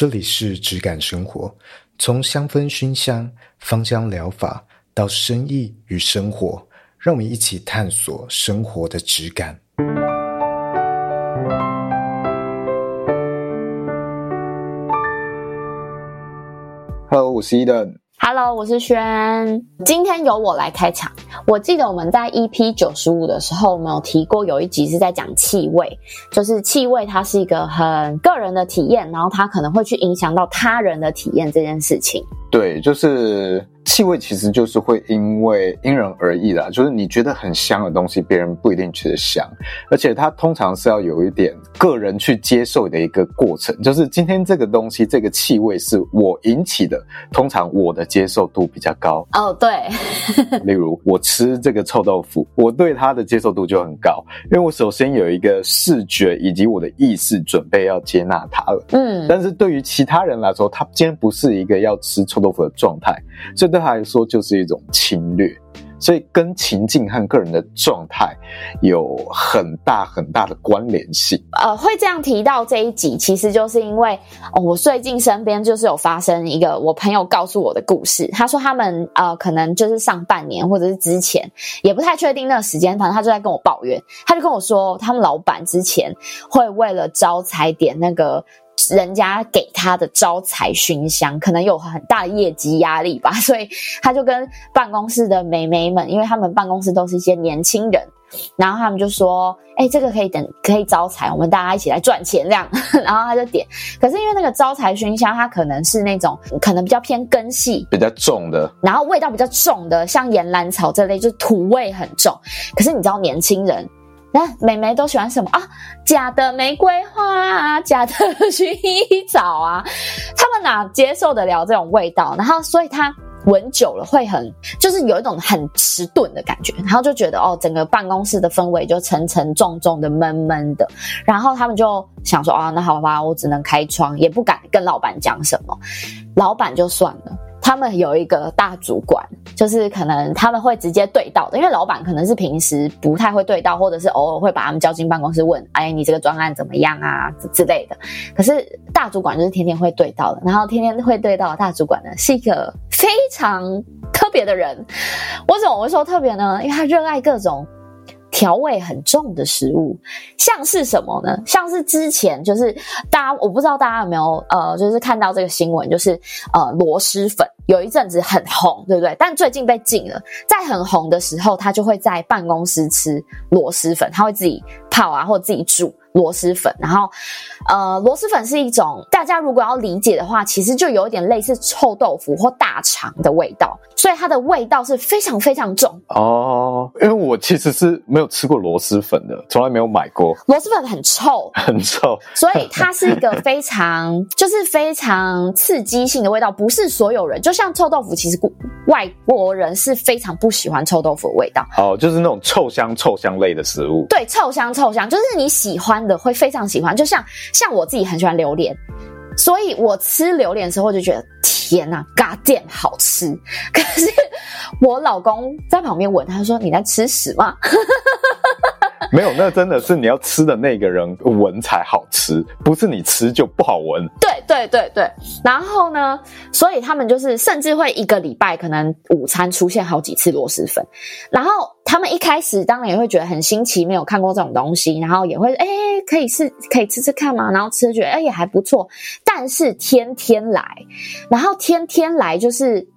这里是质感生活，从香氛熏香、芳香疗法到生意与生活，让我们一起探索生活的质感。Hello，我是 Eden。Hello，我是轩。今天由我来开场。我记得我们在 EP 九十五的时候，我们有提过有一集是在讲气味，就是气味它是一个很个人的体验，然后它可能会去影响到他人的体验这件事情。对，就是。气味其实就是会因为因人而异啦，就是你觉得很香的东西，别人不一定觉得香，而且它通常是要有一点个人去接受的一个过程。就是今天这个东西，这个气味是我引起的，通常我的接受度比较高。哦，对，例如我吃这个臭豆腐，我对它的接受度就很高，因为我首先有一个视觉以及我的意识准备要接纳它了。嗯，但是对于其他人来说，他今天不是一个要吃臭豆腐的状态，所以对他来说就是一种侵略，所以跟情境和个人的状态有很大很大的关联性。呃，会这样提到这一集，其实就是因为，哦，我最近身边就是有发生一个我朋友告诉我的故事。他说他们呃，可能就是上半年或者是之前，也不太确定那个时间，反正他就在跟我抱怨，他就跟我说，他们老板之前会为了招财点那个。人家给他的招财熏香，可能有很大的业绩压力吧，所以他就跟办公室的美眉们，因为他们办公室都是一些年轻人，然后他们就说：“哎、欸，这个可以等，可以招财，我们大家一起来赚钱这样。”然后他就点，可是因为那个招财熏香，它可能是那种可能比较偏根系、比较重的，然后味道比较重的，像岩兰草这类，就是土味很重。可是你知道年轻人。那美眉都喜欢什么啊？假的玫瑰花啊，假的薰衣草啊，他们哪接受得了这种味道？然后，所以他闻久了会很，就是有一种很迟钝的感觉，然后就觉得哦，整个办公室的氛围就沉沉重重的、闷闷的。然后他们就想说啊，那好吧，我只能开窗，也不敢跟老板讲什么。老板就算了。他们有一个大主管，就是可能他们会直接对到的，因为老板可能是平时不太会对到，或者是偶尔会把他们叫进办公室问：“哎，你这个专案怎么样啊？”之类的。可是大主管就是天天会对到的，然后天天会对到的大主管呢，是一个非常特别的人。为什么我会说特别呢？因为他热爱各种。调味很重的食物，像是什么呢？像是之前就是大家，我不知道大家有没有呃，就是看到这个新闻，就是呃螺蛳粉有一阵子很红，对不对？但最近被禁了。在很红的时候，他就会在办公室吃螺蛳粉，他会自己泡啊，或自己煮。螺蛳粉，然后，呃，螺蛳粉是一种大家如果要理解的话，其实就有一点类似臭豆腐或大肠的味道，所以它的味道是非常非常重哦。因为我其实是没有吃过螺蛳粉的，从来没有买过。螺蛳粉很臭，很臭，所以它是一个非常就是非常刺激性的味道，不是所有人，就像臭豆腐，其实外国人是非常不喜欢臭豆腐的味道。哦，就是那种臭香臭香类的食物。对，臭香臭香，就是你喜欢的会非常喜欢，就像像我自己很喜欢榴莲，所以我吃榴莲的时候就觉得天呐，God damn 好吃。可是我老公在旁边闻，他说你在吃屎吗？没有，那真的是你要吃的那个人闻才好吃，不是你吃就不好闻。对对对对，然后呢，所以他们就是甚至会一个礼拜可能午餐出现好几次螺蛳粉，然后他们一开始当然也会觉得很新奇，没有看过这种东西，然后也会哎可以试可以吃吃看嘛，然后吃觉得哎也还不错，但是天天来，然后天天来就是。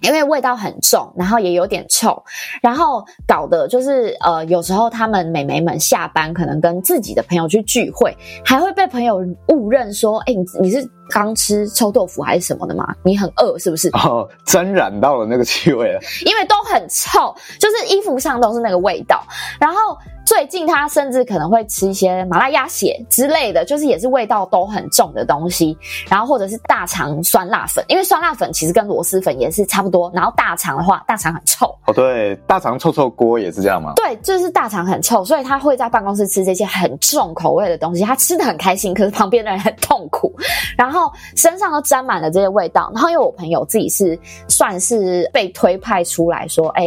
因为味道很重，然后也有点臭，然后搞得就是呃，有时候他们美眉们下班可能跟自己的朋友去聚会，还会被朋友误认说：“哎，你你是刚吃臭豆腐还是什么的吗？你很饿是不是？”哦，沾染到了那个气味了，因为都很臭，就是衣服上都是那个味道，然后。最近他甚至可能会吃一些麻辣鸭血之类的，就是也是味道都很重的东西，然后或者是大肠酸辣粉，因为酸辣粉其实跟螺蛳粉也是差不多。然后大肠的话，大肠很臭哦，对，大肠臭臭锅也是这样吗？对，就是大肠很臭，所以他会在办公室吃这些很重口味的东西，他吃得很开心，可是旁边的人很痛苦，然后身上都沾满了这些味道。然后因为我朋友自己是算是被推派出来说，哎，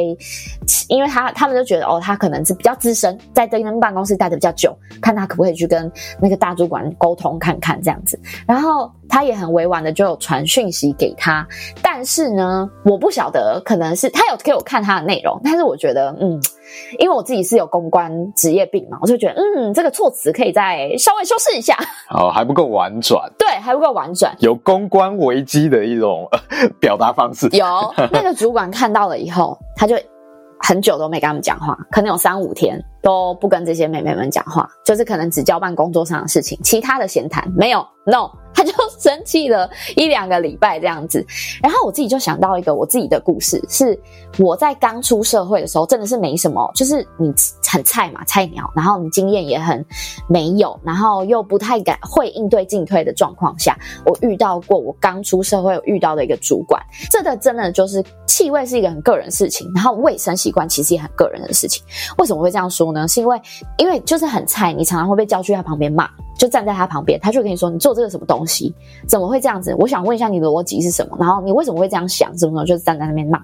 因为他他们就觉得哦，他可能是比较资深。在这间办公室待的比较久，看他可不可以去跟那个大主管沟通看看这样子。然后他也很委婉的就有传讯息给他，但是呢，我不晓得，可能是他有给我看他的内容，但是我觉得，嗯，因为我自己是有公关职业病嘛，我就觉得，嗯，这个措辞可以再稍微修饰一下。哦，还不够婉转。对，还不够婉转。有公关危机的一种 表达方式。有那个主管看到了以后，他就。很久都没跟他们讲话，可能有三五天都不跟这些妹妹们讲话，就是可能只交办工作上的事情，其他的闲谈没有，no。他就生气了一两个礼拜这样子，然后我自己就想到一个我自己的故事，是我在刚出社会的时候，真的是没什么，就是你很菜嘛，菜鸟，然后你经验也很没有，然后又不太敢会应对进退的状况下，我遇到过我刚出社会遇到的一个主管，这个真的就是气味是一个很个人事情，然后卫生习惯其实也很个人的事情。为什么会这样说呢？是因为因为就是很菜，你常常会被叫去他旁边骂。就站在他旁边，他就跟你说：“你做这个什么东西？怎么会这样子？我想问一下你的逻辑是什么？然后你为什么会这样想？什么什么？就是站在那边骂。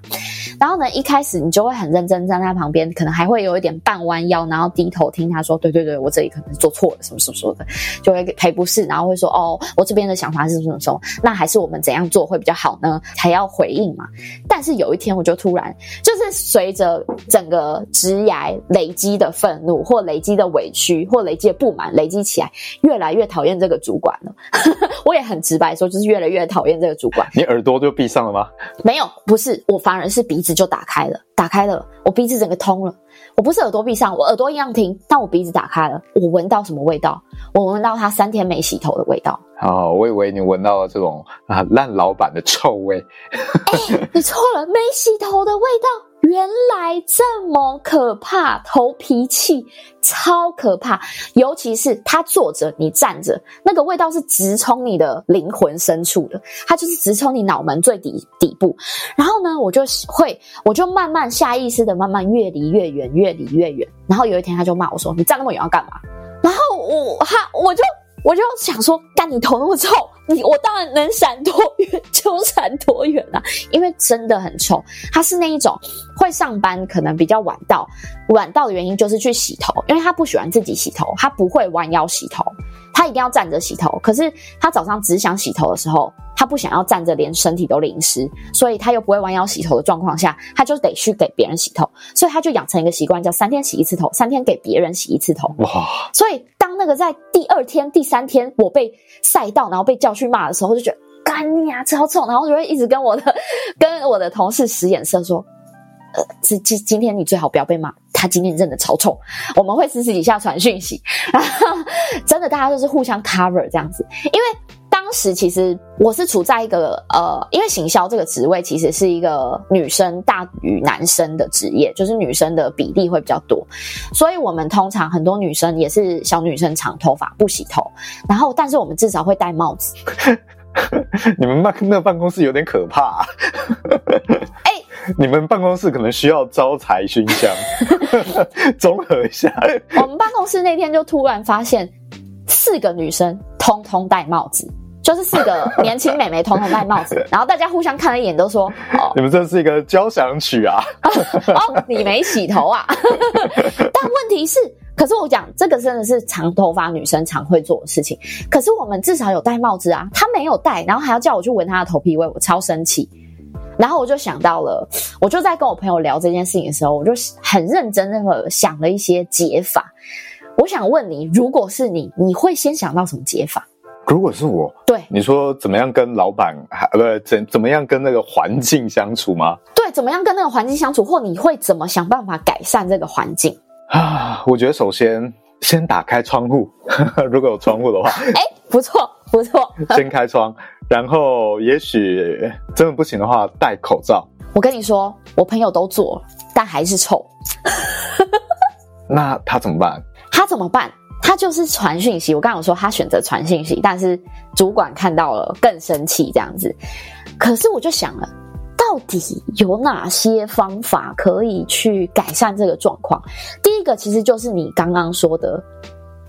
然后呢，一开始你就会很认真站在他旁边，可能还会有一点半弯腰，然后低头听他说：对对对，我这里可能做错了，什么什么什么的，就会赔不是，然后会说：哦，我这边的想法是什么什么？那还是我们怎样做会比较好呢？才要回应嘛。但是有一天，我就突然就是随着整个职涯累积的愤怒，或累积的委屈，或累积的不满累积起来。越来越讨厌这个主管了，我也很直白说，就是越来越讨厌这个主管。你耳朵就闭上了吗？没有，不是，我反而是鼻子就打开了，打开了，我鼻子整个通了。我不是耳朵闭上，我耳朵一样听，但我鼻子打开了，我闻到什么味道？我闻到他三天没洗头的味道。哦，我以为你闻到了这种啊烂老板的臭味。欸，你错了，没洗头的味道。原来这么可怕，头皮气超可怕，尤其是他坐着，你站着，那个味道是直冲你的灵魂深处的，它就是直冲你脑门最底底部。然后呢，我就会，我就慢慢下意识的慢慢越离越远，越离越远。然后有一天他就骂我说：“你站那么远要干嘛？”然后我哈，我就。我就想说，干你头那么臭，你我当然能闪多远 就闪多远啊，因为真的很臭。他是那一种会上班可能比较晚到，晚到的原因就是去洗头，因为他不喜欢自己洗头，他不会弯腰洗头，他一定要站着洗头。可是他早上只想洗头的时候，他不想要站着，连身体都淋湿，所以他又不会弯腰洗头的状况下，他就得去给别人洗头，所以他就养成一个习惯，叫三天洗一次头，三天给别人洗一次头。哇！所以当。那个在第二天、第三天，我被晒到，然后被叫去骂的时候，就觉得干你啊，超臭，然后就会一直跟我的、跟我的同事使眼色，说，呃，今今今天你最好不要被骂，他今天真的超臭。我们会私底下传讯息，然后真的大家都是互相 cover 这样子，因为。当时其实我是处在一个呃，因为行销这个职位其实是一个女生大于男生的职业，就是女生的比例会比较多，所以我们通常很多女生也是小女生长头发不洗头，然后但是我们至少会戴帽子。你们办那办公室有点可怕啊。哎、欸，你们办公室可能需要招财熏香，综合一下。我们办公室那天就突然发现四个女生通通戴帽子。就是四个年轻美眉统统戴帽子，然后大家互相看了一眼，都说：“哦，你们这是一个交响曲啊！” 哦，你没洗头啊？但问题是，可是我讲这个真的是长头发女生常会做的事情。可是我们至少有戴帽子啊，她没有戴，然后还要叫我去闻她的头皮味，我超生气。然后我就想到了，我就在跟我朋友聊这件事情的时候，我就很认真的想了一些解法。我想问你，如果是你，你会先想到什么解法？如果是我，对你说怎么样跟老板，还不怎怎么样跟那个环境相处吗？对，怎么样跟那个环境相处，或你会怎么想办法改善这个环境啊？我觉得首先先打开窗户，如果有窗户的话，哎，不错不错，先开窗，然后也许真的不行的话，戴口罩。我跟你说，我朋友都做了，但还是臭。那他怎么办？他怎么办？他就是传讯息，我刚刚有说他选择传讯息，但是主管看到了更生气这样子。可是我就想了，到底有哪些方法可以去改善这个状况？第一个其实就是你刚刚说的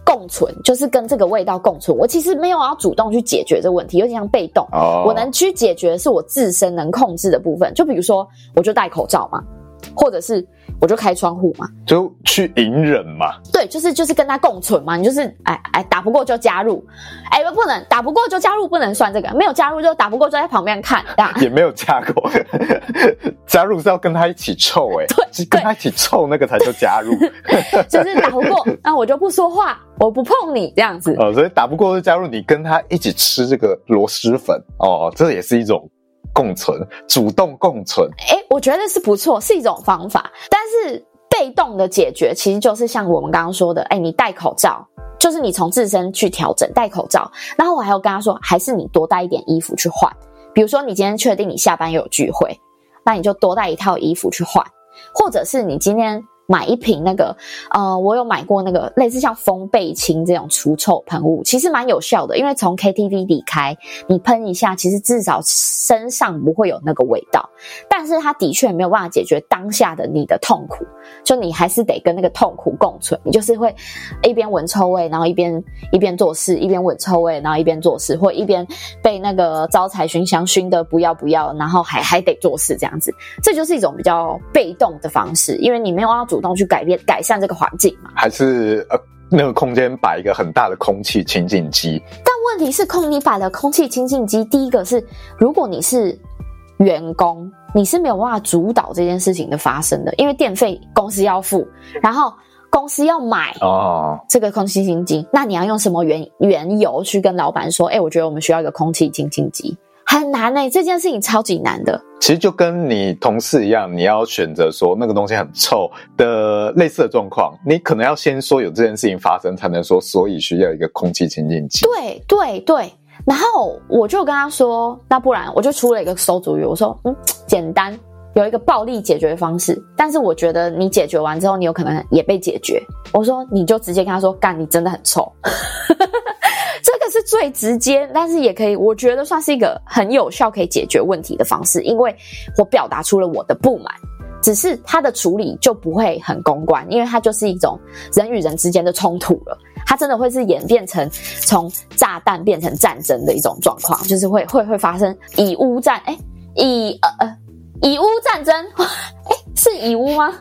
共存，就是跟这个味道共存。我其实没有要主动去解决这个问题，有点像被动。Oh. 我能去解决的是我自身能控制的部分，就比如说，我就戴口罩嘛。或者是我就开窗户嘛，就去隐忍嘛。对，就是就是跟他共存嘛。你就是哎哎打不过就加入，哎不不能打不过就加入，不能算这个。没有加入就打不过就在旁边看，这样也没有加过。加入是要跟他一起臭哎、欸，对，跟他一起臭那个才叫加入。就是打不过，那我就不说话，我不碰你这样子。哦，所以打不过就加入，你跟他一起吃这个螺蛳粉哦，这也是一种。共存，主动共存。哎、我觉得是不错，是一种方法。但是被动的解决，其实就是像我们刚刚说的，哎、你戴口罩，就是你从自身去调整戴口罩。然后我还有跟他说，还是你多带一点衣服去换。比如说，你今天确定你下班有聚会，那你就多带一套衣服去换，或者是你今天。买一瓶那个，呃，我有买过那个类似像风贝清这种除臭喷雾，其实蛮有效的。因为从 KTV 离开，你喷一下，其实至少身上不会有那个味道。但是它的确没有办法解决当下的你的痛苦，就你还是得跟那个痛苦共存。你就是会一边闻臭味，然后一边一边做事，一边闻臭味，然后一边做事，或一边被那个招财熏香熏得不要不要，然后还还得做事这样子。这就是一种比较被动的方式，因为你没有要主。主动去改变、改善这个环境嘛？还是呃，那个空间摆一个很大的空气清净机？但问题是，空你摆了空气清净机，第一个是，如果你是员工，你是没有办法主导这件事情的发生的，因为电费公司要付，然后公司要买哦这个空气清净机，那你要用什么原原由去跟老板说？哎，我觉得我们需要一个空气清净机。很难呢、欸，这件事情超级难的。其实就跟你同事一样，你要选择说那个东西很臭的类似的状况，你可能要先说有这件事情发生，才能说所以需要一个空气清净机。对对对，然后我就跟他说，那不然我就出了一个馊主意，我说嗯，简单有一个暴力解决方式，但是我觉得你解决完之后，你有可能也被解决。我说你就直接跟他说，干，你真的很臭。这个是最直接，但是也可以，我觉得算是一个很有效可以解决问题的方式，因为我表达出了我的不满，只是它的处理就不会很公关，因为它就是一种人与人之间的冲突了，它真的会是演变成从炸弹变成战争的一种状况，就是会会会发生以乌战，哎，以呃呃以乌战争，哎，是以乌吗？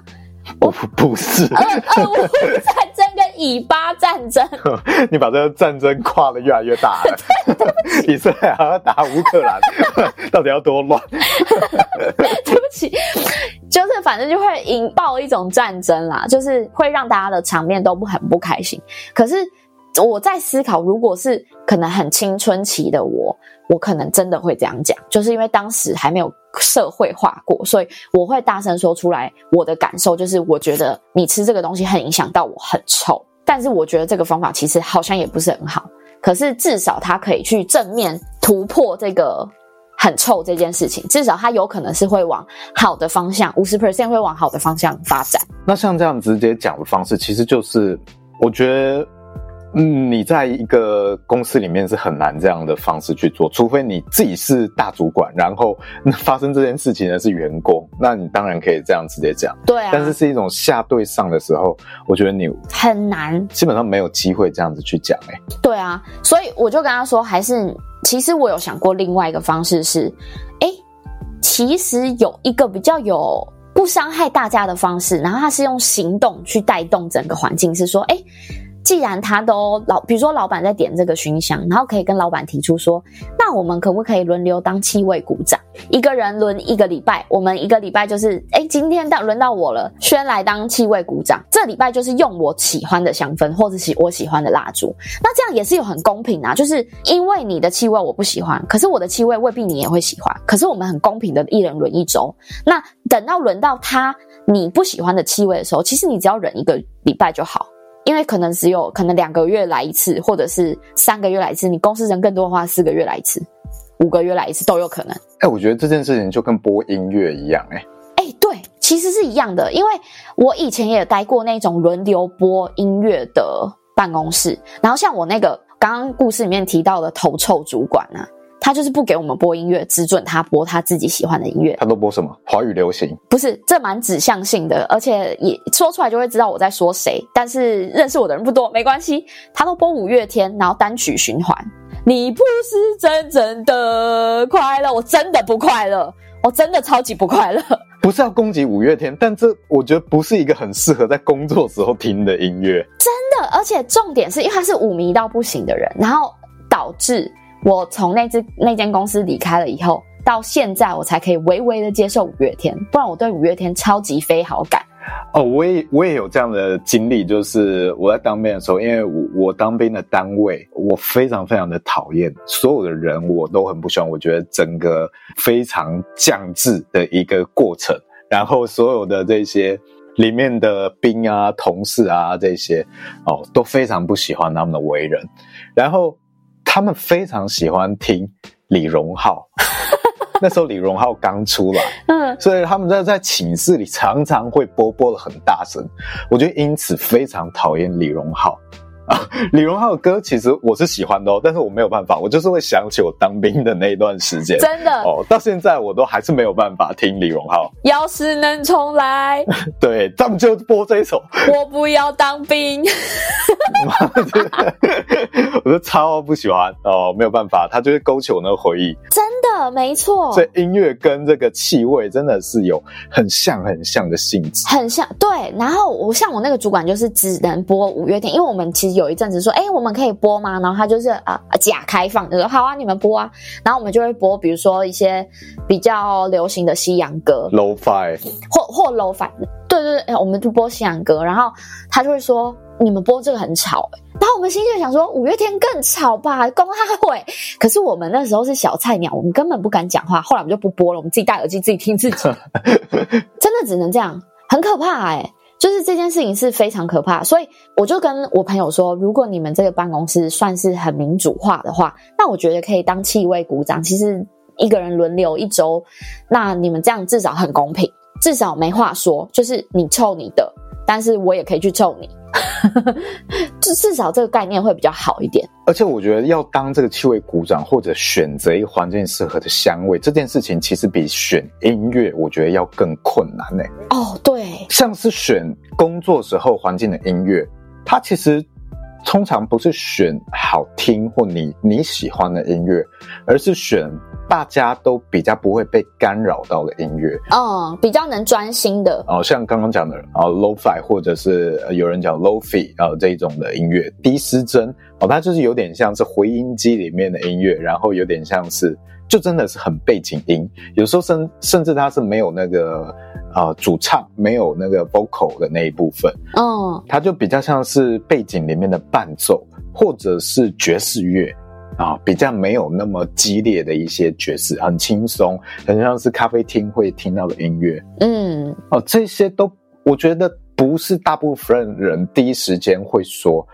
不 不是，俄俄乌战争跟以巴战争，你把这个战争跨的越来越大了。以色列还要打乌克兰，到底要多乱？对不起，就是反正就会引爆一种战争啦，就是会让大家的场面都不很不开心。可是我在思考，如果是可能很青春期的我，我可能真的会这样讲，就是因为当时还没有。社会化过，所以我会大声说出来。我的感受就是，我觉得你吃这个东西很影响到我，很臭。但是我觉得这个方法其实好像也不是很好。可是至少它可以去正面突破这个很臭这件事情。至少它有可能是会往好的方向，五十 percent 会往好的方向发展。那像这样直接讲的方式，其实就是我觉得。嗯，你在一个公司里面是很难这样的方式去做，除非你自己是大主管，然后发生这件事情的是员工，那你当然可以这样直接讲。对啊，但是是一种下对上的时候，我觉得你很难，基本上没有机会这样子去讲。哎，对啊，所以我就跟他说，还是其实我有想过另外一个方式是，哎，其实有一个比较有不伤害大家的方式，然后他是用行动去带动整个环境，是说，哎。既然他都老，比如说老板在点这个熏香，然后可以跟老板提出说，那我们可不可以轮流当气味鼓掌？一个人轮一个礼拜，我们一个礼拜就是，哎，今天到轮到我了，先来当气味鼓掌。这礼拜就是用我喜欢的香氛，或者喜我喜欢的蜡烛。那这样也是有很公平啊，就是因为你的气味我不喜欢，可是我的气味未必你也会喜欢。可是我们很公平的，一人轮一周。那等到轮到他你不喜欢的气味的时候，其实你只要忍一个礼拜就好。因为可能只有可能两个月来一次，或者是三个月来一次。你公司人更多的话，四个月来一次，五个月来一次都有可能。哎、欸，我觉得这件事情就跟播音乐一样、欸，哎，哎，对，其实是一样的。因为我以前也待过那种轮流播音乐的办公室，然后像我那个刚刚故事里面提到的头臭主管啊。他就是不给我们播音乐，只准他播他自己喜欢的音乐。他都播什么？华语流行？不是，这蛮指向性的，而且也说出来就会知道我在说谁。但是认识我的人不多，没关系。他都播五月天，然后单曲循环。你不是真正的快乐，我真的不快乐。我真的超级不快乐。不是要攻击五月天，但这我觉得不是一个很适合在工作时候听的音乐。真的，而且重点是因为他是五迷到不行的人，然后导致我从那只那间公司离开了以后，到现在我才可以微微的接受五月天，不然我对五月天超级非好感。哦，我也我也有这样的经历，就是我在当兵的时候，因为我我当兵的单位，我非常非常的讨厌所有的人，我都很不喜欢。我觉得整个非常降智的一个过程，然后所有的这些里面的兵啊、同事啊这些，哦，都非常不喜欢他们的为人，然后他们非常喜欢听李荣浩。那时候李荣浩刚出来，嗯，所以他们在在寝室里常常会播播的很大声，我就因此非常讨厌李荣浩。啊，李荣浩的歌其实我是喜欢的哦，但是我没有办法，我就是会想起我当兵的那一段时间，真的哦，到现在我都还是没有办法听李荣浩。要是能重来，对，他们就播这一首。我不要当兵，我就超不喜欢哦，没有办法，他就是勾起我那个回忆。真的，没错。所以音乐跟这个气味真的是有很像很像的性质，很像。对，然后我像我那个主管就是只能播五月天，因为我们其实。有一阵子说，哎、欸，我们可以播吗？然后他就是啊，假开放，就说好啊，你们播啊。然后我们就会播，比如说一些比较流行的西洋歌，low fi，或或 low fi，对对对，我们就播西洋歌。然后他就会说，你们播这个很吵。然后我们心里就想说，五月天更吵吧，公开会。可是我们那时候是小菜鸟，我们根本不敢讲话。后来我们就不播了，我们自己戴耳机自己听自己，真的只能这样，很可怕哎、欸。就是这件事情是非常可怕，所以我就跟我朋友说，如果你们这个办公室算是很民主化的话，那我觉得可以当气味股长。其实一个人轮流一周，那你们这样至少很公平，至少没话说，就是你臭你的，但是我也可以去臭你。就至少这个概念会比较好一点，而且我觉得要当这个气味鼓掌或者选择一个环境适合的香味，这件事情其实比选音乐我觉得要更困难呢。哦，对，像是选工作时候环境的音乐，它其实。通常不是选好听或你你喜欢的音乐，而是选大家都比较不会被干扰到的音乐，嗯，比较能专心的。哦，像刚刚讲的啊，Lo-Fi 或者是有人讲 Lo-Fi 啊这一种的音乐，低失真哦，它就是有点像是回音机里面的音乐，然后有点像是。就真的是很背景音，有时候甚甚至它是没有那个呃主唱，没有那个 vocal 的那一部分，嗯，它就比较像是背景里面的伴奏，或者是爵士乐啊，比较没有那么激烈的一些爵士，很轻松，很像是咖啡厅会听到的音乐，嗯，哦，这些都我觉得不是大部分人第一时间会说。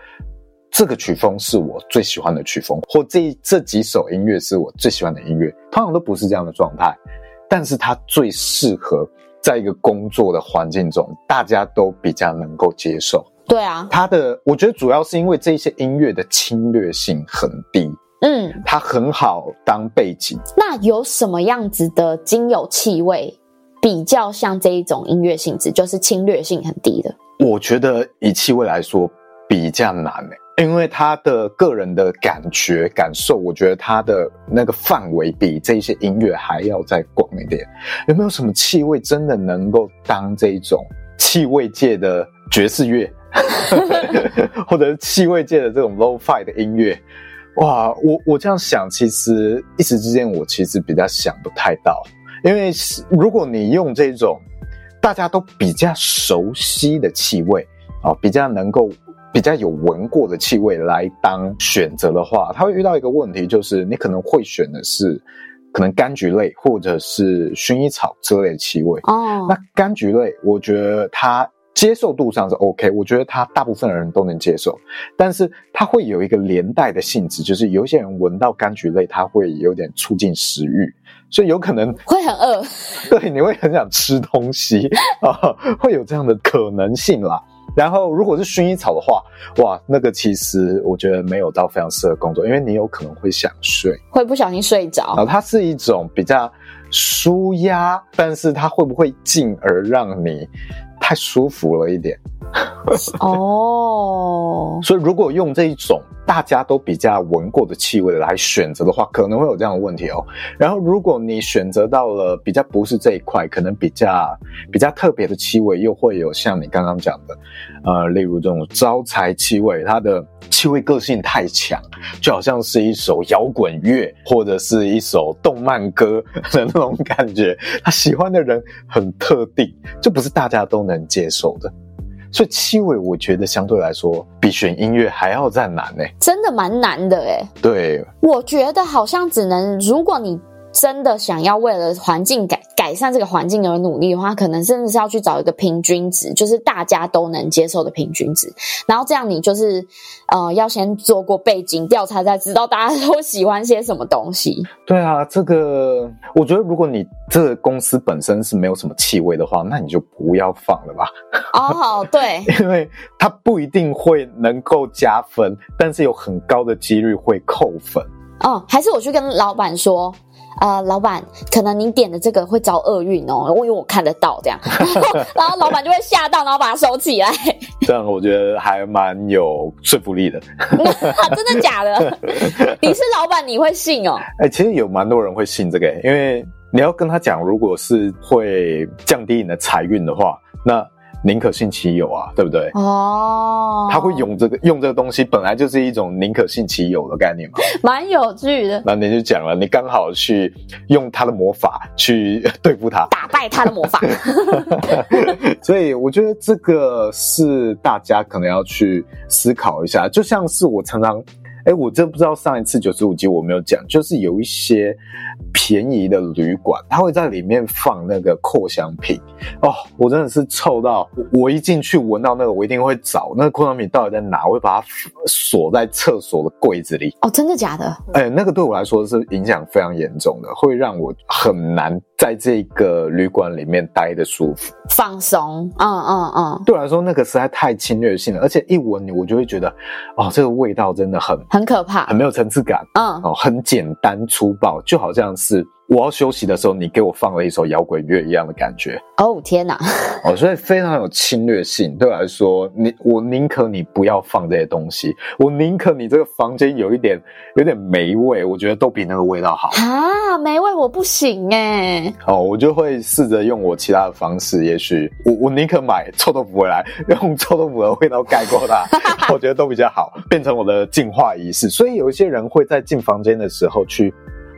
这个曲风是我最喜欢的曲风，或这这几首音乐是我最喜欢的音乐，通常都不是这样的状态，但是它最适合在一个工作的环境中，大家都比较能够接受。对啊，它的我觉得主要是因为这些音乐的侵略性很低，嗯，它很好当背景。那有什么样子的精油气味比较像这一种音乐性质，就是侵略性很低的？我觉得以气味来说比较难诶、欸。因为他的个人的感觉感受，我觉得他的那个范围比这些音乐还要再广一点。有没有什么气味真的能够当这种气味界的爵士乐，或者是气味界的这种 low fi 的音乐？哇，我我这样想，其实一时之间我其实比较想不太到。因为如果你用这种大家都比较熟悉的气味啊，比较能够。比较有闻过的气味来当选择的话，他会遇到一个问题，就是你可能会选的是可能柑橘类或者是薰衣草之类的气味。哦，那柑橘类，我觉得它接受度上是 OK，我觉得它大部分的人都能接受，但是它会有一个连带的性质，就是有一些人闻到柑橘类，它会有点促进食欲，所以有可能会很饿，对，你会很想吃东西。啊，会有这样的可能性啦。然后，如果是薰衣草的话，哇，那个其实我觉得没有到非常适合工作，因为你有可能会想睡，会不小心睡着。然后它是一种比较舒压，但是它会不会进而让你太舒服了一点？哦，所以如果用这一种大家都比较闻过的气味来选择的话，可能会有这样的问题哦。然后如果你选择到了比较不是这一块，可能比较比较特别的气味，又会有像你刚刚讲的，呃，例如这种招财气味，它的气味个性太强，就好像是一首摇滚乐或者是一首动漫歌的那种感觉，他喜欢的人很特定，就不是大家都能接受的。所以气味，我觉得相对来说比选音乐还要再难呢、欸，真的蛮难的哎、欸。对，我觉得好像只能，如果你真的想要为了环境改改善这个环境而努力的话，可能甚至是要去找一个平均值，就是大家都能接受的平均值。然后这样你就是呃，要先做过背景调查，才知道大家都喜欢些什么东西。对啊，这个我觉得如果你这个公司本身是没有什么气味的话，那你就不要放了吧。哦，对，因为它不一定会能够加分，但是有很高的几率会扣分。哦，还是我去跟老板说。呃，老板，可能您点的这个会招厄运哦，因为我看得到这样，然后，然后老板就会吓到，然后把它收起来。这样我觉得还蛮有说服力的。真的假的？你是老板，你会信哦？哎、欸，其实有蛮多人会信这个，因为你要跟他讲，如果是会降低你的财运的话，那。宁可信其有啊，对不对？哦，他会用这个用这个东西，本来就是一种宁可信其有的概念嘛，蛮有趣的。那你就讲了，你刚好去用他的魔法去对付他，打败他的魔法。所以我觉得这个是大家可能要去思考一下，就像是我常常。哎，我真不知道上一次九十五集我没有讲，就是有一些便宜的旅馆，它会在里面放那个扩香品哦，我真的是臭到我一进去闻到那个，我一定会找那个扩香品到底在哪，我会把它锁在厕所的柜子里。哦，真的假的？哎，那个对我来说是影响非常严重的，会让我很难在这个旅馆里面待的舒服、放松。嗯嗯嗯，对我来说那个实在太侵略性了，而且一闻你，我就会觉得哦，这个味道真的很。很可怕，很没有层次感，嗯，哦，很简单粗暴，就好像是我要休息的时候，你给我放了一首摇滚乐一样的感觉。哦，天哪！哦，所以非常有侵略性。对我来说，你我宁可你不要放这些东西，我宁可你这个房间有一点有点霉味，我觉得都比那个味道好啊。霉味我不行哎。哦，我就会试着用我其他的方式，也许我我宁可买臭豆腐回来，用臭豆腐的味道盖过它，我觉得都比较好，变成我的净化仪式。所以有一些人会在进房间的时候去，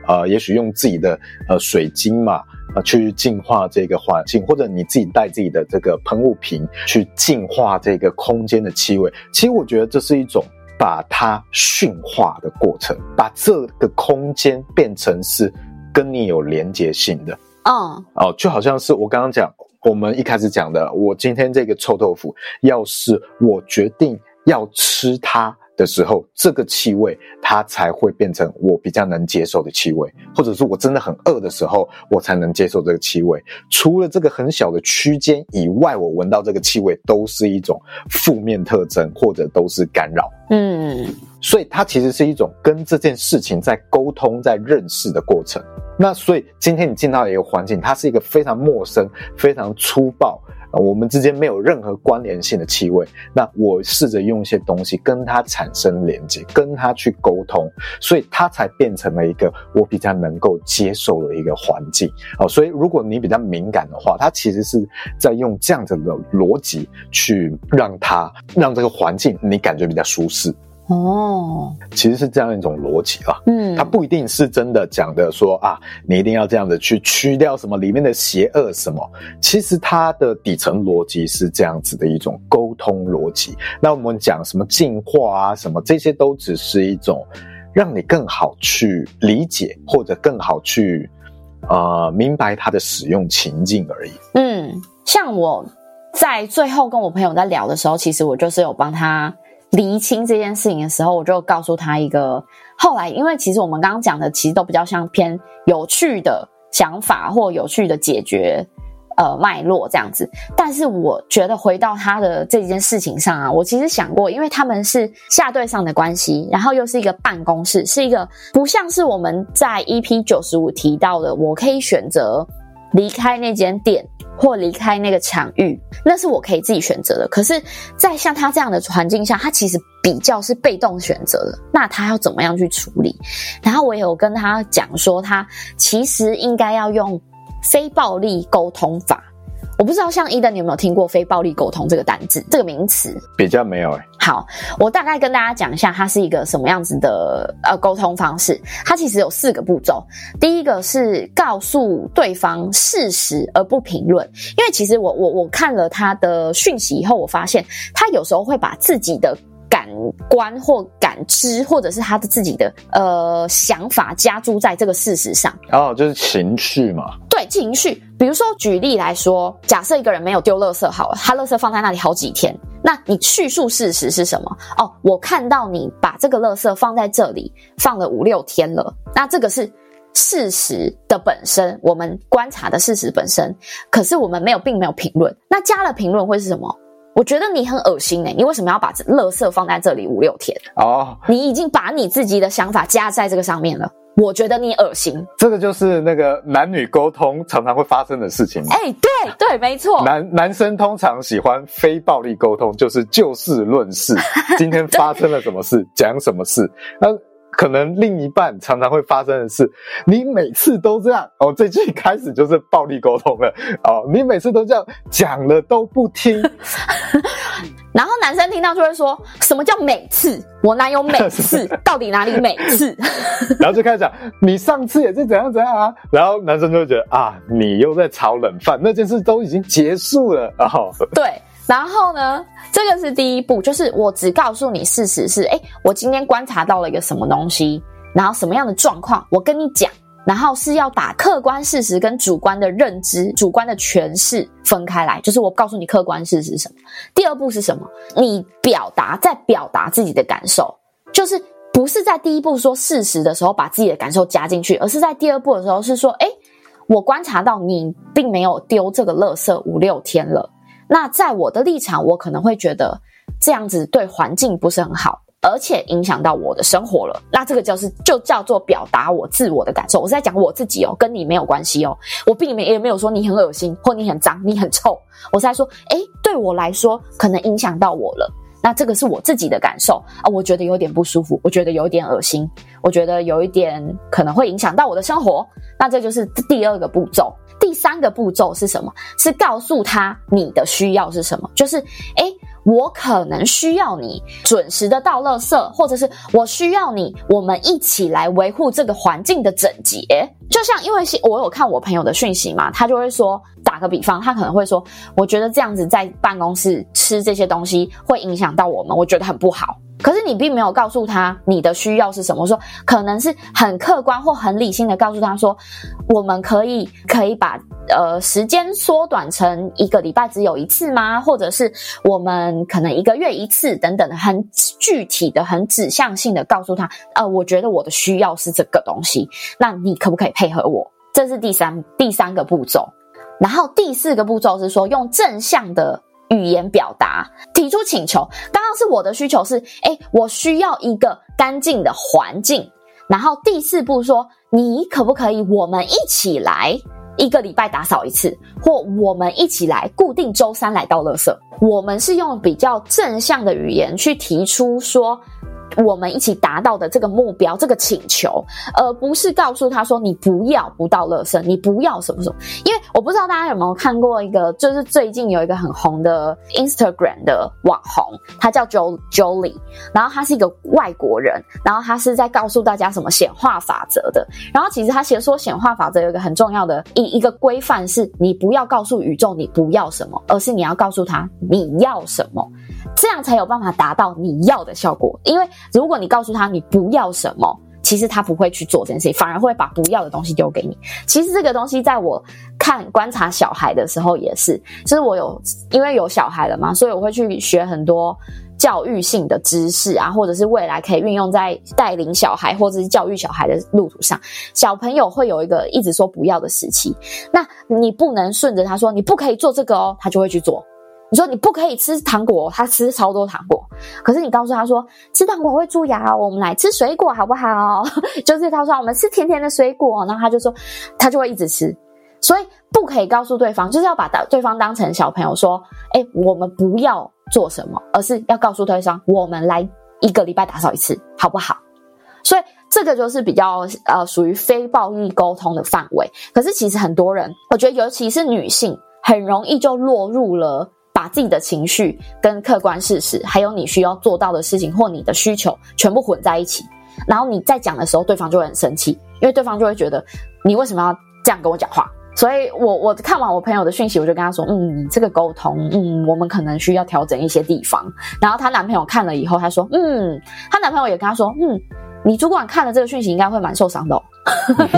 呃，也许用自己的呃水晶嘛。啊，去净化这个环境，或者你自己带自己的这个喷雾瓶去净化这个空间的气味。其实我觉得这是一种把它驯化的过程，把这个空间变成是跟你有连接性的。嗯，哦，就好像是我刚刚讲，我们一开始讲的，我今天这个臭豆腐，要是我决定要吃它。的时候，这个气味它才会变成我比较能接受的气味，或者是我真的很饿的时候，我才能接受这个气味。除了这个很小的区间以外，我闻到这个气味都是一种负面特征，或者都是干扰。嗯，所以它其实是一种跟这件事情在沟通、在认识的过程。那所以今天你进到一个环境，它是一个非常陌生、非常粗暴。我们之间没有任何关联性的气味，那我试着用一些东西跟它产生连接，跟它去沟通，所以它才变成了一个我比较能够接受的一个环境。哦，所以如果你比较敏感的话，它其实是在用这样子的逻辑去让它让这个环境你感觉比较舒适。哦，其实是这样一种逻辑啊，嗯，它不一定是真的讲的说啊，你一定要这样子去驱掉什么里面的邪恶什么，其实它的底层逻辑是这样子的一种沟通逻辑。那我们讲什么进化啊，什么这些都只是一种让你更好去理解或者更好去呃明白它的使用情境而已。嗯，像我在最后跟我朋友在聊的时候，其实我就是有帮他。厘清这件事情的时候，我就告诉他一个。后来，因为其实我们刚刚讲的，其实都比较像偏有趣的想法或有趣的解决呃脉络这样子。但是我觉得回到他的这件事情上啊，我其实想过，因为他们是下对上的关系，然后又是一个办公室，是一个不像是我们在 EP 九十五提到的，我可以选择离开那间店。或离开那个场域，那是我可以自己选择的。可是，在像他这样的环境下，他其实比较是被动选择的。那他要怎么样去处理？然后我也有跟他讲说，他其实应该要用非暴力沟通法。我不知道像伊登，你有没有听过非暴力沟通这个单字、这个名词？比较没有哎、欸。好，我大概跟大家讲一下，它是一个什么样子的呃沟通方式。它其实有四个步骤。第一个是告诉对方事实而不评论，因为其实我我我看了他的讯息以后，我发现他有时候会把自己的。感官或感知，或者是他的自己的呃想法加注在这个事实上，哦，就是情绪嘛。情绪。比如说举例来说，假设一个人没有丢垃圾好了，他垃圾放在那里好几天，那你叙述事实是什么？哦，我看到你把这个垃圾放在这里放了五六天了，那这个是事实的本身，我们观察的事实本身。可是我们没有，并没有评论。那加了评论会是什么？我觉得你很恶心哎、欸，你为什么要把垃圾放在这里五六天？哦，你已经把你自己的想法加在这个上面了。我觉得你恶心。这个就是那个男女沟通常常会发生的事情。哎、欸，对对，没错。男男生通常喜欢非暴力沟通，就是就事论事。今天发生了什么事，讲什么事。那可能另一半常常会发生的事，你每次都这样哦，这句开始就是暴力沟通了哦，你每次都这样讲了都不听，然后男生听到就会说，什么叫每次？我哪有每次？到底哪里每次？然后就开始讲，你上次也是怎样怎样啊，然后男生就会觉得啊，你又在炒冷饭，那件事都已经结束了哦，对。然后呢，这个是第一步，就是我只告诉你事实是，诶，我今天观察到了一个什么东西，然后什么样的状况，我跟你讲，然后是要把客观事实跟主观的认知、主观的诠释分开来，就是我告诉你客观事实是什么。第二步是什么？你表达，在表达自己的感受，就是不是在第一步说事实的时候把自己的感受加进去，而是在第二步的时候是说，诶，我观察到你并没有丢这个垃圾五六天了。那在我的立场，我可能会觉得这样子对环境不是很好，而且影响到我的生活了。那这个就是就叫做表达我自我的感受。我是在讲我自己哦，跟你没有关系哦。我并没也没有说你很恶心或你很脏、你很臭。我是在说，诶，对我来说可能影响到我了。那这个是我自己的感受啊，我觉得有点不舒服，我觉得有点恶心，我觉得有一点可能会影响到我的生活。那这就是第二个步骤。第三个步骤是什么？是告诉他你的需要是什么？就是，诶，我可能需要你准时的倒垃圾，或者是我需要你，我们一起来维护这个环境的整洁。就像，因为是我有看我朋友的讯息嘛，他就会说，打个比方，他可能会说，我觉得这样子在办公室吃这些东西会影响到我们，我觉得很不好。可是你并没有告诉他你的需要是什么，说可能是很客观或很理性的告诉他说，我们可以可以把呃时间缩短成一个礼拜只有一次吗？或者是我们可能一个月一次等等的，很具体的、很指向性的告诉他，呃，我觉得我的需要是这个东西，那你可不可以配合我？这是第三第三个步骤，然后第四个步骤是说用正向的。语言表达，提出请求。刚刚是我的需求是，诶，我需要一个干净的环境。然后第四步说，你可不可以我们一起来一个礼拜打扫一次，或我们一起来固定周三来倒垃圾。我们是用比较正向的语言去提出说。我们一起达到的这个目标，这个请求，而不是告诉他说，你不要不倒垃圾，你不要什么什么。因为我不知道大家有没有看过一个，就是最近有一个很红的 Instagram 的网红，他叫 Jo Jolie，然后他是一个外国人，然后他是在告诉大家什么显化法则的。然后其实他写说显化法则有一个很重要的一一个规范是，你不要告诉宇宙你不要什么，而是你要告诉他你要什么。这样才有办法达到你要的效果。因为如果你告诉他你不要什么，其实他不会去做这件事情，反而会把不要的东西丢给你。其实这个东西在我看观察小孩的时候也是，就是我有因为有小孩了嘛，所以我会去学很多教育性的知识啊，或者是未来可以运用在带领小孩或者是教育小孩的路途上。小朋友会有一个一直说不要的时期，那你不能顺着他说你不可以做这个哦，他就会去做。你说你不可以吃糖果，他吃超多糖果。可是你告诉他说吃糖果会蛀牙，我们来吃水果好不好？就是他说我们吃甜甜的水果，然后他就说他就会一直吃。所以不可以告诉对方，就是要把对方当成小朋友说，哎，我们不要做什么，而是要告诉对方，我们来一个礼拜打扫一次，好不好？所以这个就是比较呃属于非暴力沟通的范围。可是其实很多人，我觉得尤其是女性，很容易就落入了把自己的情绪跟客观事实，还有你需要做到的事情或你的需求全部混在一起。然后你在讲的时候，对方就会很生气，因为对方就会觉得你为什么要这样跟我讲话？所以我我看完我朋友的讯息，我就跟他说，嗯，这个沟通，嗯，我们可能需要调整一些地方。然后她男朋友看了以后，他说，嗯，她男朋友也跟他说，嗯。你主管看了这个讯息，应该会蛮受伤的。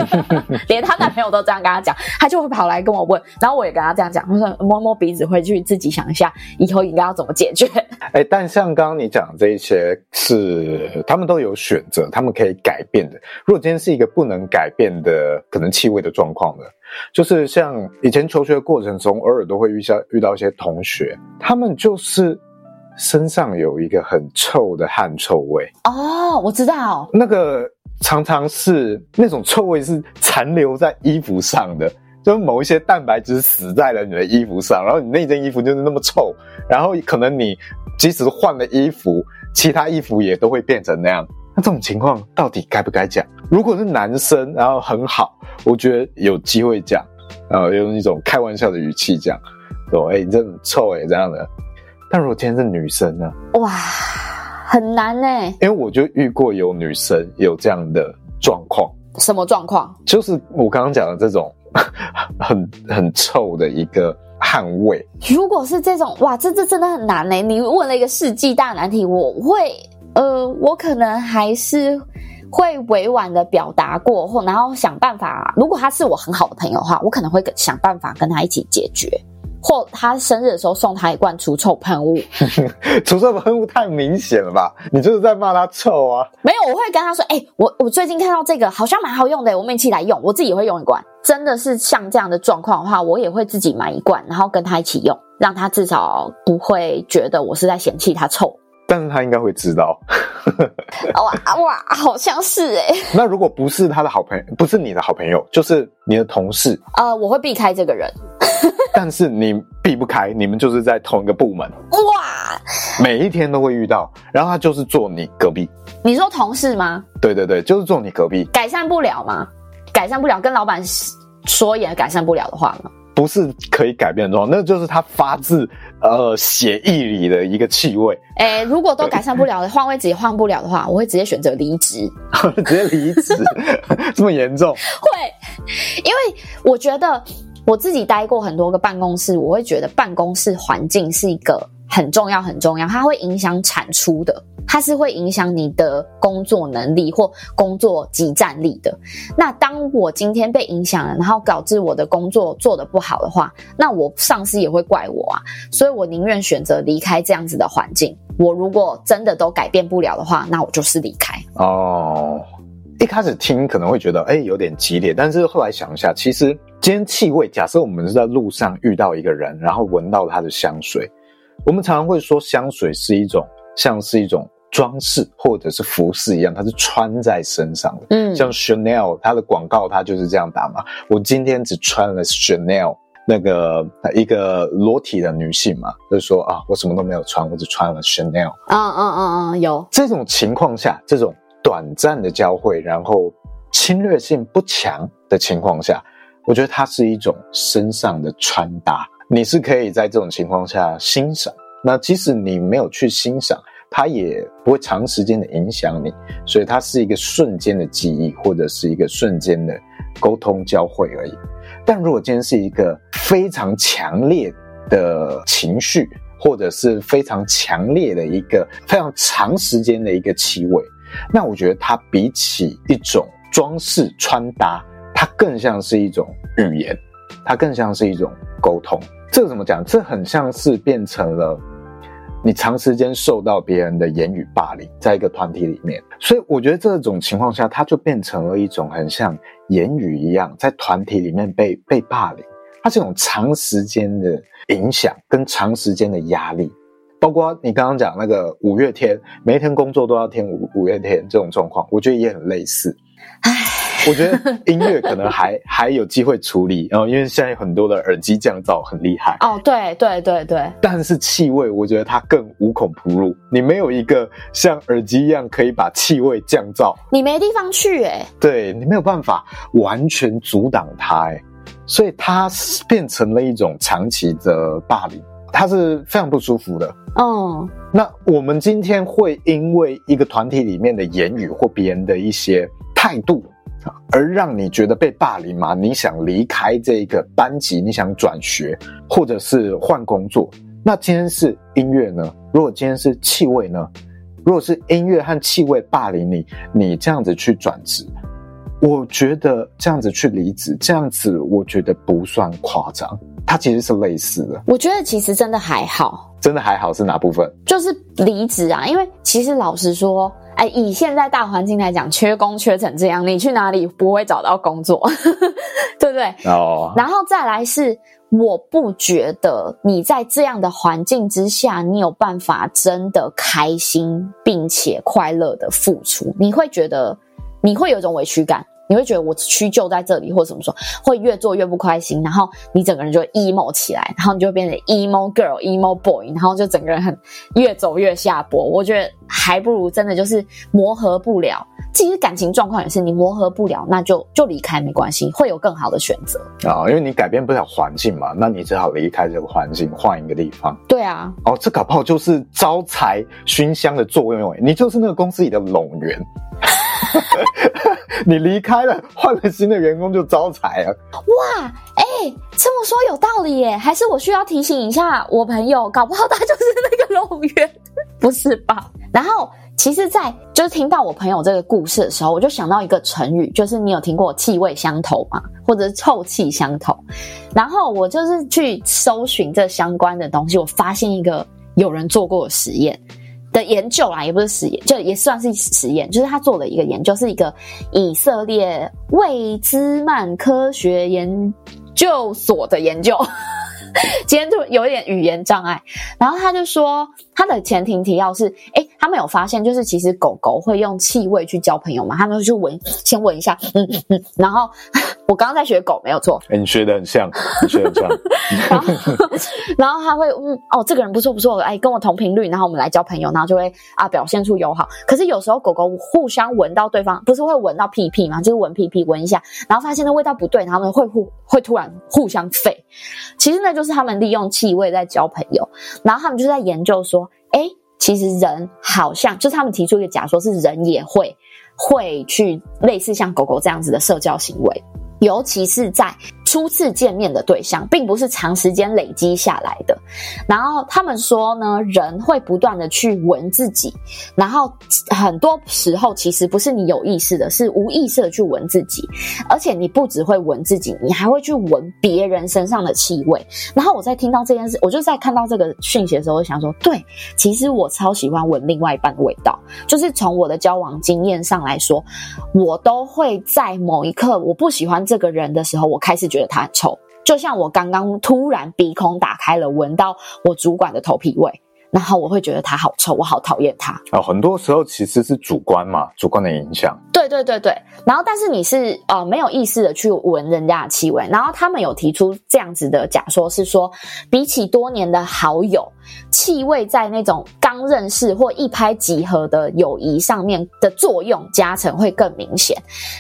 连她男朋友都这样跟她讲，她就会跑来跟我问，然后我也跟她这样讲，我说摸摸鼻子，回去自己想一下，以后应该要怎么解决。哎，但像刚刚你讲的这一些，是他们都有选择，他们可以改变的。如果今天是一个不能改变的，可能气味的状况呢，就是像以前求学的过程中，偶尔都会遇到遇到一些同学，他们就是。身上有一个很臭的汗臭味哦，我知道，那个常常是那种臭味是残留在衣服上的，就是某一些蛋白质死在了你的衣服上，然后你那件衣服就是那么臭，然后可能你即使换了衣服，其他衣服也都会变成那样。那这种情况到底该不该讲？如果是男生，然后很好，我觉得有机会讲，然后用一种开玩笑的语气讲，说：“哎，你这很臭哎，这样的。”但如果今天是女生呢？哇，很难呢。因为我就遇过有女生有这样的状况。什么状况？就是我刚刚讲的这种 很很臭的一个汗味。如果是这种，哇，这这真的很难呢。你问了一个世纪大难题，我会，呃，我可能还是会委婉的表达过，或然后想办法。如果他是我很好的朋友的话，我可能会想办法跟他一起解决。或他生日的时候送他一罐除臭喷雾，除臭喷雾太明显了吧？你就是在骂他臭啊？没有，我会跟他说：“哎、欸，我我最近看到这个好像蛮好用的，我们一起来用。我自己也会用一罐。真的是像这样的状况的话，我也会自己买一罐，然后跟他一起用，让他至少不会觉得我是在嫌弃他臭。但是他应该会知道。哇哇，好像是哎、欸。那如果不是他的好朋友，不是你的好朋友，就是你的同事，呃，我会避开这个人。但是你避不开，你们就是在同一个部门哇，每一天都会遇到，然后他就是坐你隔壁。你说同事吗？对对对，就是坐你隔壁。改善不了吗？改善不了，跟老板说也改善不了的话吗？不是可以改变的状况，那就是他发自呃血液里的一个气味。哎、欸，如果都改善不了的，换位置也换不了的话，我会直接选择离职。直接离职？这么严重？会，因为我觉得。我自己待过很多个办公室，我会觉得办公室环境是一个很重要、很重要，它会影响产出的，它是会影响你的工作能力或工作及战力的。那当我今天被影响了，然后导致我的工作做得不好的话，那我上司也会怪我啊，所以我宁愿选择离开这样子的环境。我如果真的都改变不了的话，那我就是离开。哦，一开始听可能会觉得哎有点激烈，但是后来想一下，其实。今天气味，假设我们是在路上遇到一个人，然后闻到他的香水，我们常常会说香水是一种像是一种装饰或者是服饰一样，它是穿在身上的。嗯，像 Chanel 它的广告，它就是这样打嘛。我今天只穿了 Chanel 那个一个裸体的女性嘛，就是说啊，我什么都没有穿，我只穿了 Chanel。嗯嗯嗯嗯，有这种情况下，这种短暂的交汇，然后侵略性不强的情况下。我觉得它是一种身上的穿搭，你是可以在这种情况下欣赏。那即使你没有去欣赏，它也不会长时间的影响你，所以它是一个瞬间的记忆，或者是一个瞬间的沟通交汇而已。但如果今天是一个非常强烈的情绪，或者是非常强烈的一个非常长时间的一个气味，那我觉得它比起一种装饰穿搭。它更像是一种语言，它更像是一种沟通。这怎么讲？这很像是变成了你长时间受到别人的言语霸凌，在一个团体里面。所以我觉得这种情况下，它就变成了一种很像言语一样，在团体里面被被霸凌。它是一种长时间的影响跟长时间的压力，包括你刚刚讲那个五月天，每一天工作都要听五五月天这种状况，我觉得也很类似。唉。我觉得音乐可能还 还有机会处理，然后因为现在有很多的耳机降噪很厉害。哦，对对对对。但是气味，我觉得它更无孔不入。你没有一个像耳机一样可以把气味降噪，你没地方去哎、欸。对，你没有办法完全阻挡它哎、欸，所以它变成了一种长期的霸凌，它是非常不舒服的。哦，那我们今天会因为一个团体里面的言语或别人的一些态度，而让你觉得被霸凌吗？你想离开这个班级，你想转学，或者是换工作？那今天是音乐呢？如果今天是气味呢？如果是音乐和气味霸凌你，你这样子去转职，我觉得这样子去离职，这样子我觉得不算夸张。它其实是类似的。我觉得其实真的还好，真的还好是哪部分？就是离职啊，因为其实老实说，哎，以现在大环境来讲，缺工缺成这样，你去哪里不会找到工作，对不对？哦。然后再来是，我不觉得你在这样的环境之下，你有办法真的开心并且快乐的付出，你会觉得你会有一种委屈感。你会觉得我屈就在这里，或者怎么说，会越做越不开心，然后你整个人就 emo 起来，然后你就会变成 emo girl、emo boy，然后就整个人很越走越下坡。我觉得还不如真的就是磨合不了，其实感情状况也是，你磨合不了，那就就离开没关系，会有更好的选择啊、哦。因为你改变不了环境嘛，那你只好离开这个环境，换一个地方。对啊，哦，这搞不好就是招财熏香的作用，你就是那个公司里的拢圆。你离开了，换了新的员工就招财了。哇，哎、欸，这么说有道理耶？还是我需要提醒一下我朋友，搞不好他就是那个龙源，不是吧？然后，其实在，就是听到我朋友这个故事的时候，我就想到一个成语，就是你有听过气味相投吗？或者是臭气相投？然后我就是去搜寻这相关的东西，我发现一个有人做过的实验。的研究啦，也不是实验，就也算是实验，就是他做了一个研究，是一个以色列魏兹曼科学研究所的研究。今天就有一点语言障碍，然后他就说，他的前庭提要是，诶，他们有发现，就是其实狗狗会用气味去交朋友嘛，他们就闻，先闻一下，嗯嗯嗯，然后我刚刚在学狗，没有错，诶，你学的很像，你学的很像，然后 然后他会，嗯，哦，这个人不错不错，哎，跟我同频率，然后我们来交朋友，然后就会啊表现出友好。可是有时候狗狗互相闻到对方，不是会闻到屁屁吗？就是闻屁屁闻一下，然后发现那味道不对，然后他们会互会突然互相吠，其实那就是他们利用气味在交朋友，然后他们就在研究说，诶，其实人好像就是他们提出一个假说，是人也会会去类似像狗狗这样子的社交行为，尤其是在。初次见面的对象，并不是长时间累积下来的。然后他们说呢，人会不断的去闻自己，然后很多时候其实不是你有意识的，是无意识的去闻自己。而且你不只会闻自己，你还会去闻别人身上的气味。然后我在听到这件事，我就在看到这个讯息的时候，我想说，对，其实我超喜欢闻另外一半的味道。就是从我的交往经验上来说，我都会在某一刻我不喜欢这个人的时候，我开始觉。觉得它很臭，就像我刚刚突然鼻孔打开了，闻到我主管的头皮味，然后我会觉得他好臭，我好讨厌他。啊、哦，很多时候其实是主观嘛，主观的影响。对对对对，然后但是你是呃没有意识的去闻人家的气味，然后他们有提出这样子的假说，是说比起多年的好友，气味在那种刚认识或一拍即合的友谊上面的作用加成会更明显。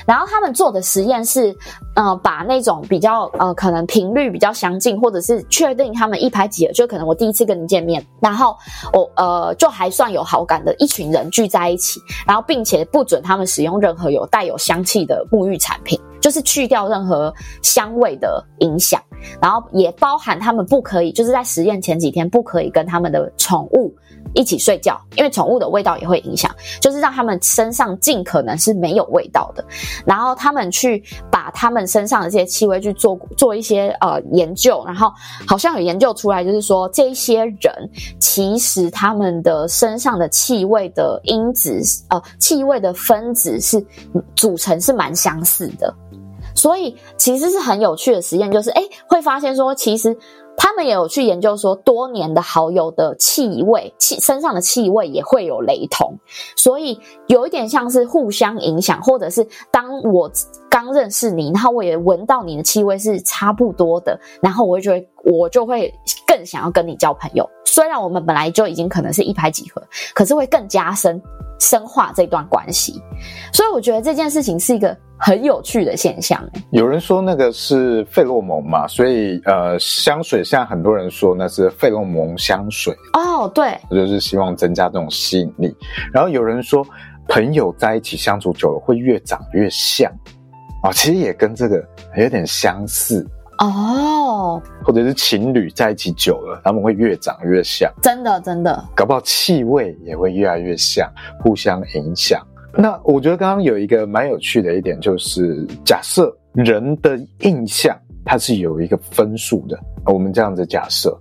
然后他们做的实验是，呃，把那种比较呃可能频率比较相近，或者是确定他们一拍即合，就可能我第一次跟你见面，然后我呃就还算有好感的一群人聚在一起，然后并且不准他们使用任何有带有香气的沐浴产品，就是去掉任何香味的影响，然后也包含他们不可以，就是在实验前几天不可以跟他们的宠物一起睡觉，因为宠物的味道也会影响，就是让他们身上尽可能是没有味道的。然后他们去把他们身上的这些气味去做做一些呃研究，然后好像有研究出来，就是说这些人其实他们的身上的气味的因子呃气味的分子是组成是蛮相似的。所以其实是很有趣的实验，就是诶会发现说，其实他们也有去研究说，多年的好友的气味，气身上的气味也会有雷同，所以有一点像是互相影响，或者是当我刚认识你，然后我也闻到你的气味是差不多的，然后我就会我就会更想要跟你交朋友。虽然我们本来就已经可能是一拍即合，可是会更加深。深化这段关系，所以我觉得这件事情是一个很有趣的现象。有人说那个是费洛蒙嘛，所以呃，香水现在很多人说那是费洛蒙香水哦，对，就是希望增加这种吸引力。然后有人说朋友在一起相处久了会越长越像啊，哦，其实也跟这个有点相似。哦，或者是情侣在一起久了，他们会越长越像，真的真的，搞不好气味也会越来越像，互相影响。那我觉得刚刚有一个蛮有趣的一点，就是假设人的印象它是有一个分数的，我们这样子假设，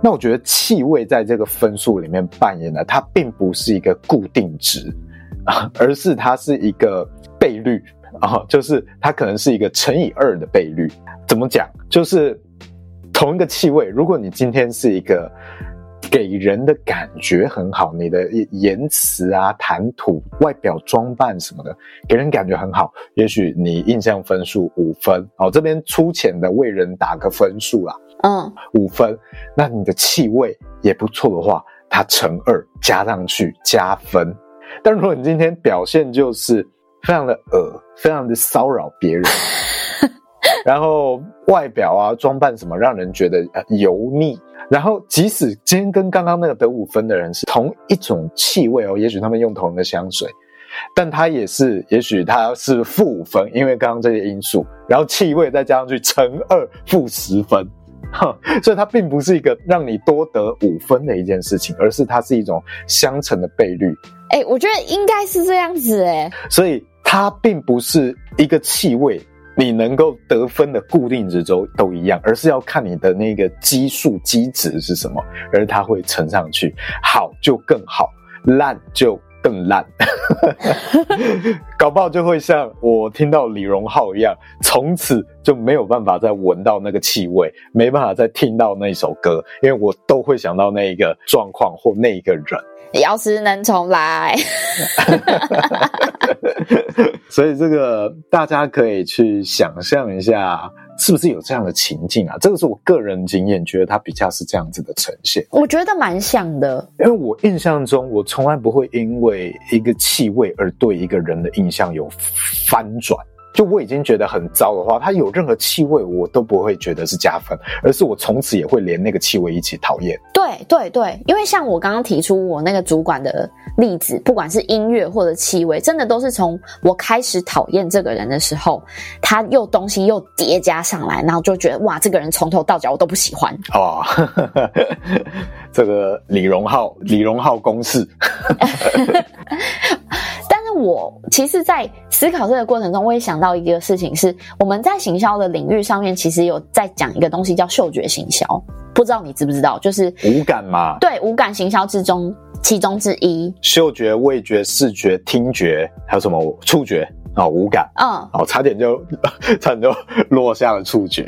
那我觉得气味在这个分数里面扮演的，它并不是一个固定值啊，而是它是一个倍率。啊、哦，就是它可能是一个乘以二的倍率。怎么讲？就是同一个气味，如果你今天是一个给人的感觉很好，你的言辞啊、谈吐、外表装扮什么的，给人感觉很好，也许你印象分数五分。哦，这边粗浅的为人打个分数啦。嗯，五分。那你的气味也不错的话，它乘二加上去加分。但如果你今天表现就是。非常的恶，非常的骚扰别人，然后外表啊、装扮什么，让人觉得油腻。然后即使今天跟刚刚那个得五分的人是同一种气味哦，也许他们用同一个香水，但他也是，也许他是负五分，因为刚刚这些因素，然后气味再加上去乘二负十分，哼，所以它并不是一个让你多得五分的一件事情，而是它是一种相乘的倍率。哎、欸，我觉得应该是这样子哎、欸，所以。它并不是一个气味，你能够得分的固定值都都一样，而是要看你的那个基数基值是什么，而它会乘上去，好就更好，烂就更烂，搞不好就会像我听到李荣浩一样，从此就没有办法再闻到那个气味，没办法再听到那首歌，因为我都会想到那一个状况或那一个人。要是能重来，所以这个大家可以去想象一下，是不是有这样的情境啊？这个是我个人经验，觉得它比较是这样子的呈现。我觉得蛮像的，因为我印象中，我从来不会因为一个气味而对一个人的印象有翻转。就我已经觉得很糟的话，它有任何气味我都不会觉得是加分，而是我从此也会连那个气味一起讨厌。对对对，因为像我刚刚提出我那个主管的例子，不管是音乐或者气味，真的都是从我开始讨厌这个人的时候，他又东西又叠加上来，然后就觉得哇，这个人从头到脚我都不喜欢。哦，这个李荣浩，李荣浩公式。我其实，在思考这个过程中，我也想到一个事情是，我们在行销的领域上面，其实有在讲一个东西叫嗅觉行销，不知道你知不知道？就是五感嘛，对，五感行销之中其中之一，嗅觉、味觉、视觉、听觉，还有什么触觉啊、哦？五感，嗯，哦，差点就 差点就落下了触觉，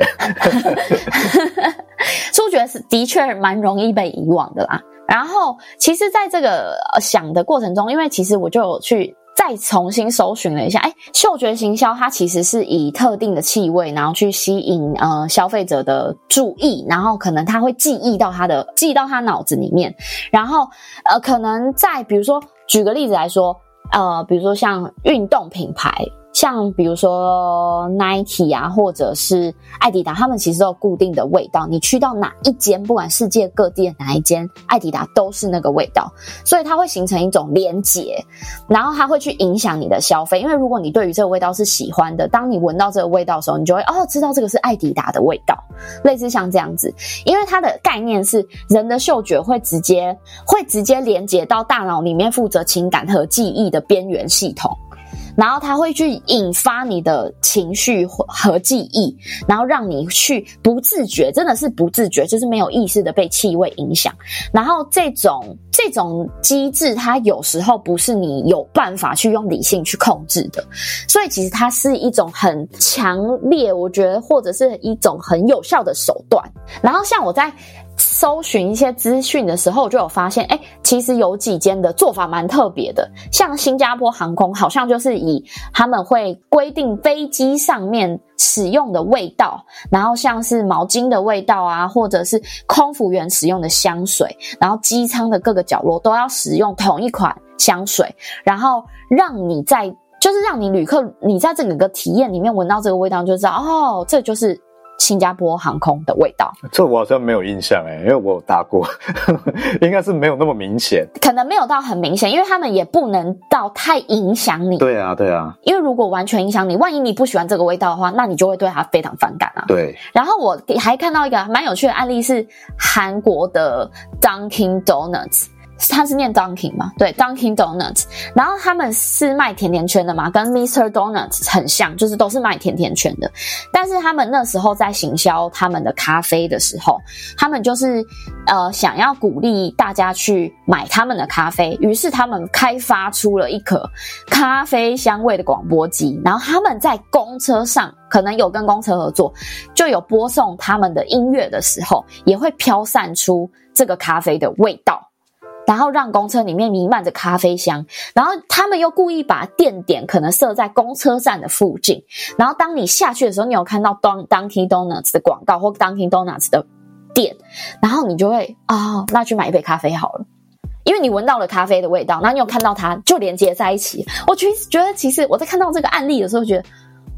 触觉是的确蛮容易被遗忘的啦。然后，其实，在这个想的过程中，因为其实我就有去。再重新搜寻了一下，哎，嗅觉行销它其实是以特定的气味，然后去吸引呃消费者的注意，然后可能他会记忆到他的记忆到他脑子里面，然后呃可能在比如说举个例子来说，呃比如说像运动品牌。像比如说 Nike 啊，或者是爱迪达，他们其实都有固定的味道。你去到哪一间，不管世界各地的哪一间，爱迪达都是那个味道，所以它会形成一种连结，然后它会去影响你的消费。因为如果你对于这个味道是喜欢的，当你闻到这个味道的时候，你就会哦知道这个是爱迪达的味道，类似像这样子。因为它的概念是人的嗅觉会直接会直接连接到大脑里面负责情感和记忆的边缘系统。然后它会去引发你的情绪和记忆，然后让你去不自觉，真的是不自觉，就是没有意识的被气味影响。然后这种这种机制，它有时候不是你有办法去用理性去控制的，所以其实它是一种很强烈，我觉得或者是一种很有效的手段。然后像我在。搜寻一些资讯的时候，就有发现，哎，其实有几间的做法蛮特别的。像新加坡航空，好像就是以他们会规定飞机上面使用的味道，然后像是毛巾的味道啊，或者是空服员使用的香水，然后机舱的各个角落都要使用同一款香水，然后让你在，就是让你旅客你在这个体验里面闻到这个味道，就知道哦，这就是。新加坡航空的味道，这我好像没有印象诶，因为我有搭过，应该是没有那么明显，可能没有到很明显，因为他们也不能到太影响你。对啊，对啊，因为如果完全影响你，万一你不喜欢这个味道的话，那你就会对它非常反感啊。对。然后我还看到一个蛮有趣的案例是韩国的 Dunkin' Donuts。它是念 Dunkin 吗？对，Dunkin Donuts。然后他们是卖甜甜圈的嘛，跟 Mr Donuts 很像，就是都是卖甜甜圈的。但是他们那时候在行销他们的咖啡的时候，他们就是呃想要鼓励大家去买他们的咖啡，于是他们开发出了一颗咖啡香味的广播机。然后他们在公车上，可能有跟公车合作，就有播送他们的音乐的时候，也会飘散出这个咖啡的味道。然后让公车里面弥漫着咖啡香，然后他们又故意把店点可能设在公车站的附近，然后当你下去的时候，你有看到 Dunkin' Donuts 的广告或 Dunkin' Donuts 的店，然后你就会啊、哦，那去买一杯咖啡好了，因为你闻到了咖啡的味道，然后你有看到它，就连接在一起。我其实觉得，其实我在看到这个案例的时候，觉得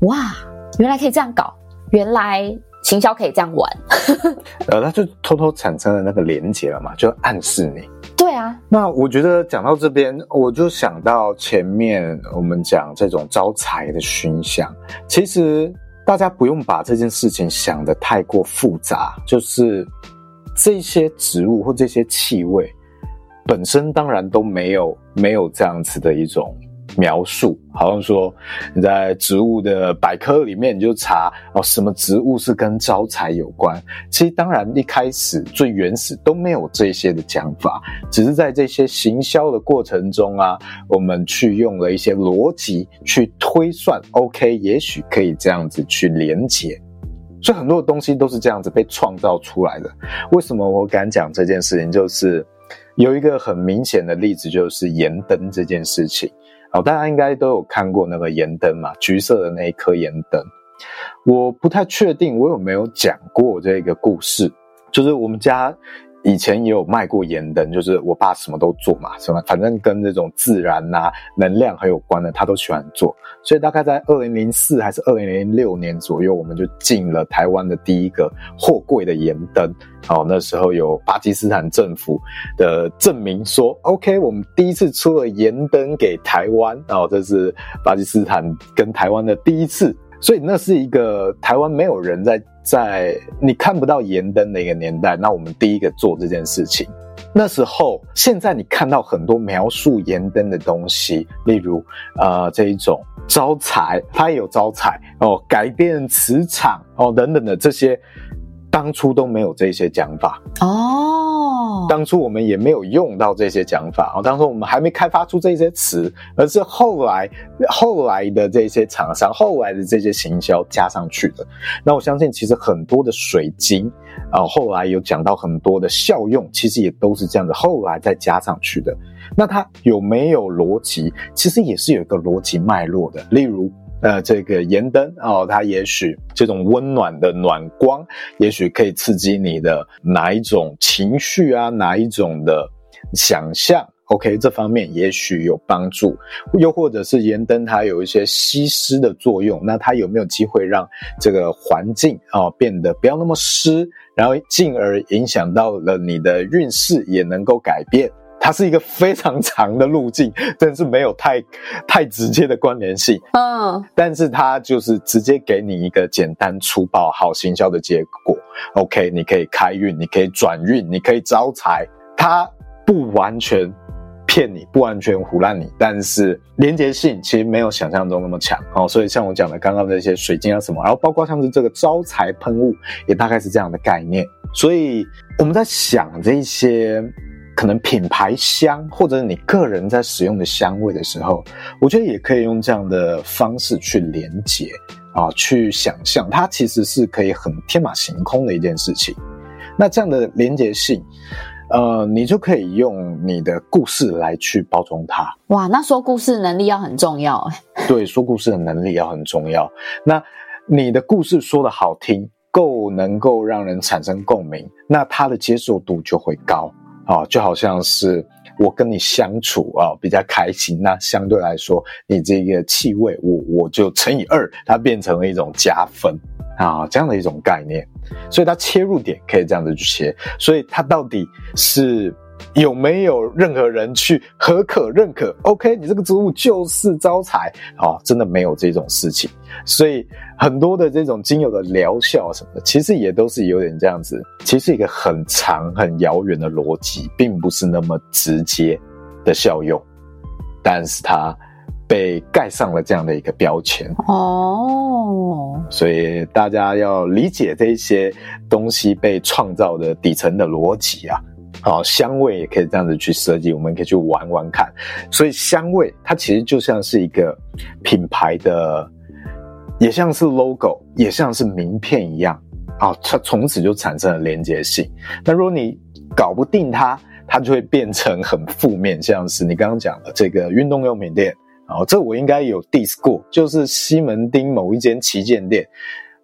哇，原来可以这样搞，原来行销可以这样玩，呃，他就偷偷产生了那个连接了嘛，就暗示你。对啊，那我觉得讲到这边，我就想到前面我们讲这种招财的熏香，其实大家不用把这件事情想得太过复杂，就是这些植物或这些气味本身当然都没有没有这样子的一种。描述好像说你在植物的百科里面，你就查哦，什么植物是跟招财有关？其实当然一开始最原始都没有这些的讲法，只是在这些行销的过程中啊，我们去用了一些逻辑去推算，OK，也许可以这样子去连结。所以很多的东西都是这样子被创造出来的。为什么我敢讲这件事情？就是有一个很明显的例子，就是盐灯这件事情。哦，大家应该都有看过那个盐灯嘛，橘色的那一颗盐灯。我不太确定我有没有讲过这个故事，就是我们家。以前也有卖过盐灯，就是我爸什么都做嘛，什么反正跟这种自然呐、能量很有关的，他都喜欢做。所以大概在二零零四还是二零零六年左右，我们就进了台湾的第一个货柜的盐灯。哦，那时候有巴基斯坦政府的证明说，OK，我们第一次出了盐灯给台湾。然后这是巴基斯坦跟台湾的第一次。所以那是一个台湾没有人在在你看不到盐灯的一个年代，那我们第一个做这件事情。那时候，现在你看到很多描述盐灯的东西，例如呃这一种招财，它也有招财哦，改变磁场哦等等的这些。当初都没有这些讲法哦，当初我们也没有用到这些讲法哦，当初我们还没开发出这些词，而是后来后来的这些厂商，后来的这些行销加上去的。那我相信，其实很多的水晶啊，后来有讲到很多的效用，其实也都是这样子，后来再加上去的。那它有没有逻辑？其实也是有一个逻辑脉络的，例如。呃，这个盐灯哦，它也许这种温暖的暖光，也许可以刺激你的哪一种情绪啊，哪一种的想象？OK，这方面也许有帮助。又或者是盐灯它有一些吸湿的作用，那它有没有机会让这个环境啊、哦、变得不要那么湿，然后进而影响到了你的运势也能够改变？它是一个非常长的路径，真是没有太太直接的关联性。嗯，但是它就是直接给你一个简单粗暴好行销的结果。OK，你可以开运，你可以转运，你可以招财。它不完全骗你，不完全胡烂你，但是连结性其实没有想象中那么强哦。所以像我讲的刚刚那些水晶啊什么，然后包括像是这个招财喷雾，也大概是这样的概念。所以我们在想这些可能品牌香，或者是你个人在使用的香味的时候，我觉得也可以用这样的方式去连接啊，去想象它其实是可以很天马行空的一件事情。那这样的连接性。呃，你就可以用你的故事来去包装它。哇，那说故事能力要很重要哎。对，说故事的能力要很重要。那你的故事说的好听，够能够让人产生共鸣，那它的接受度就会高啊。就好像是我跟你相处啊，比较开心，那相对来说，你这个气味，我我就乘以二，它变成了一种加分。啊，这样的一种概念，所以它切入点可以这样子去切，所以它到底是有没有任何人去合可认可？OK，你这个植物就是招财啊，真的没有这种事情。所以很多的这种精油的疗效什么的，其实也都是有点这样子，其实一个很长很遥远的逻辑，并不是那么直接的效用，但是它。被盖上了这样的一个标签哦，所以大家要理解这些东西被创造的底层的逻辑啊，好，香味也可以这样子去设计，我们可以去玩玩看。所以香味它其实就像是一个品牌的，也像是 logo，也像是名片一样啊，它从此就产生了连接性。那如果你搞不定它，它就会变成很负面，像是你刚刚讲的这个运动用品店。哦，这我应该有 diss 过，就是西门町某一间旗舰店，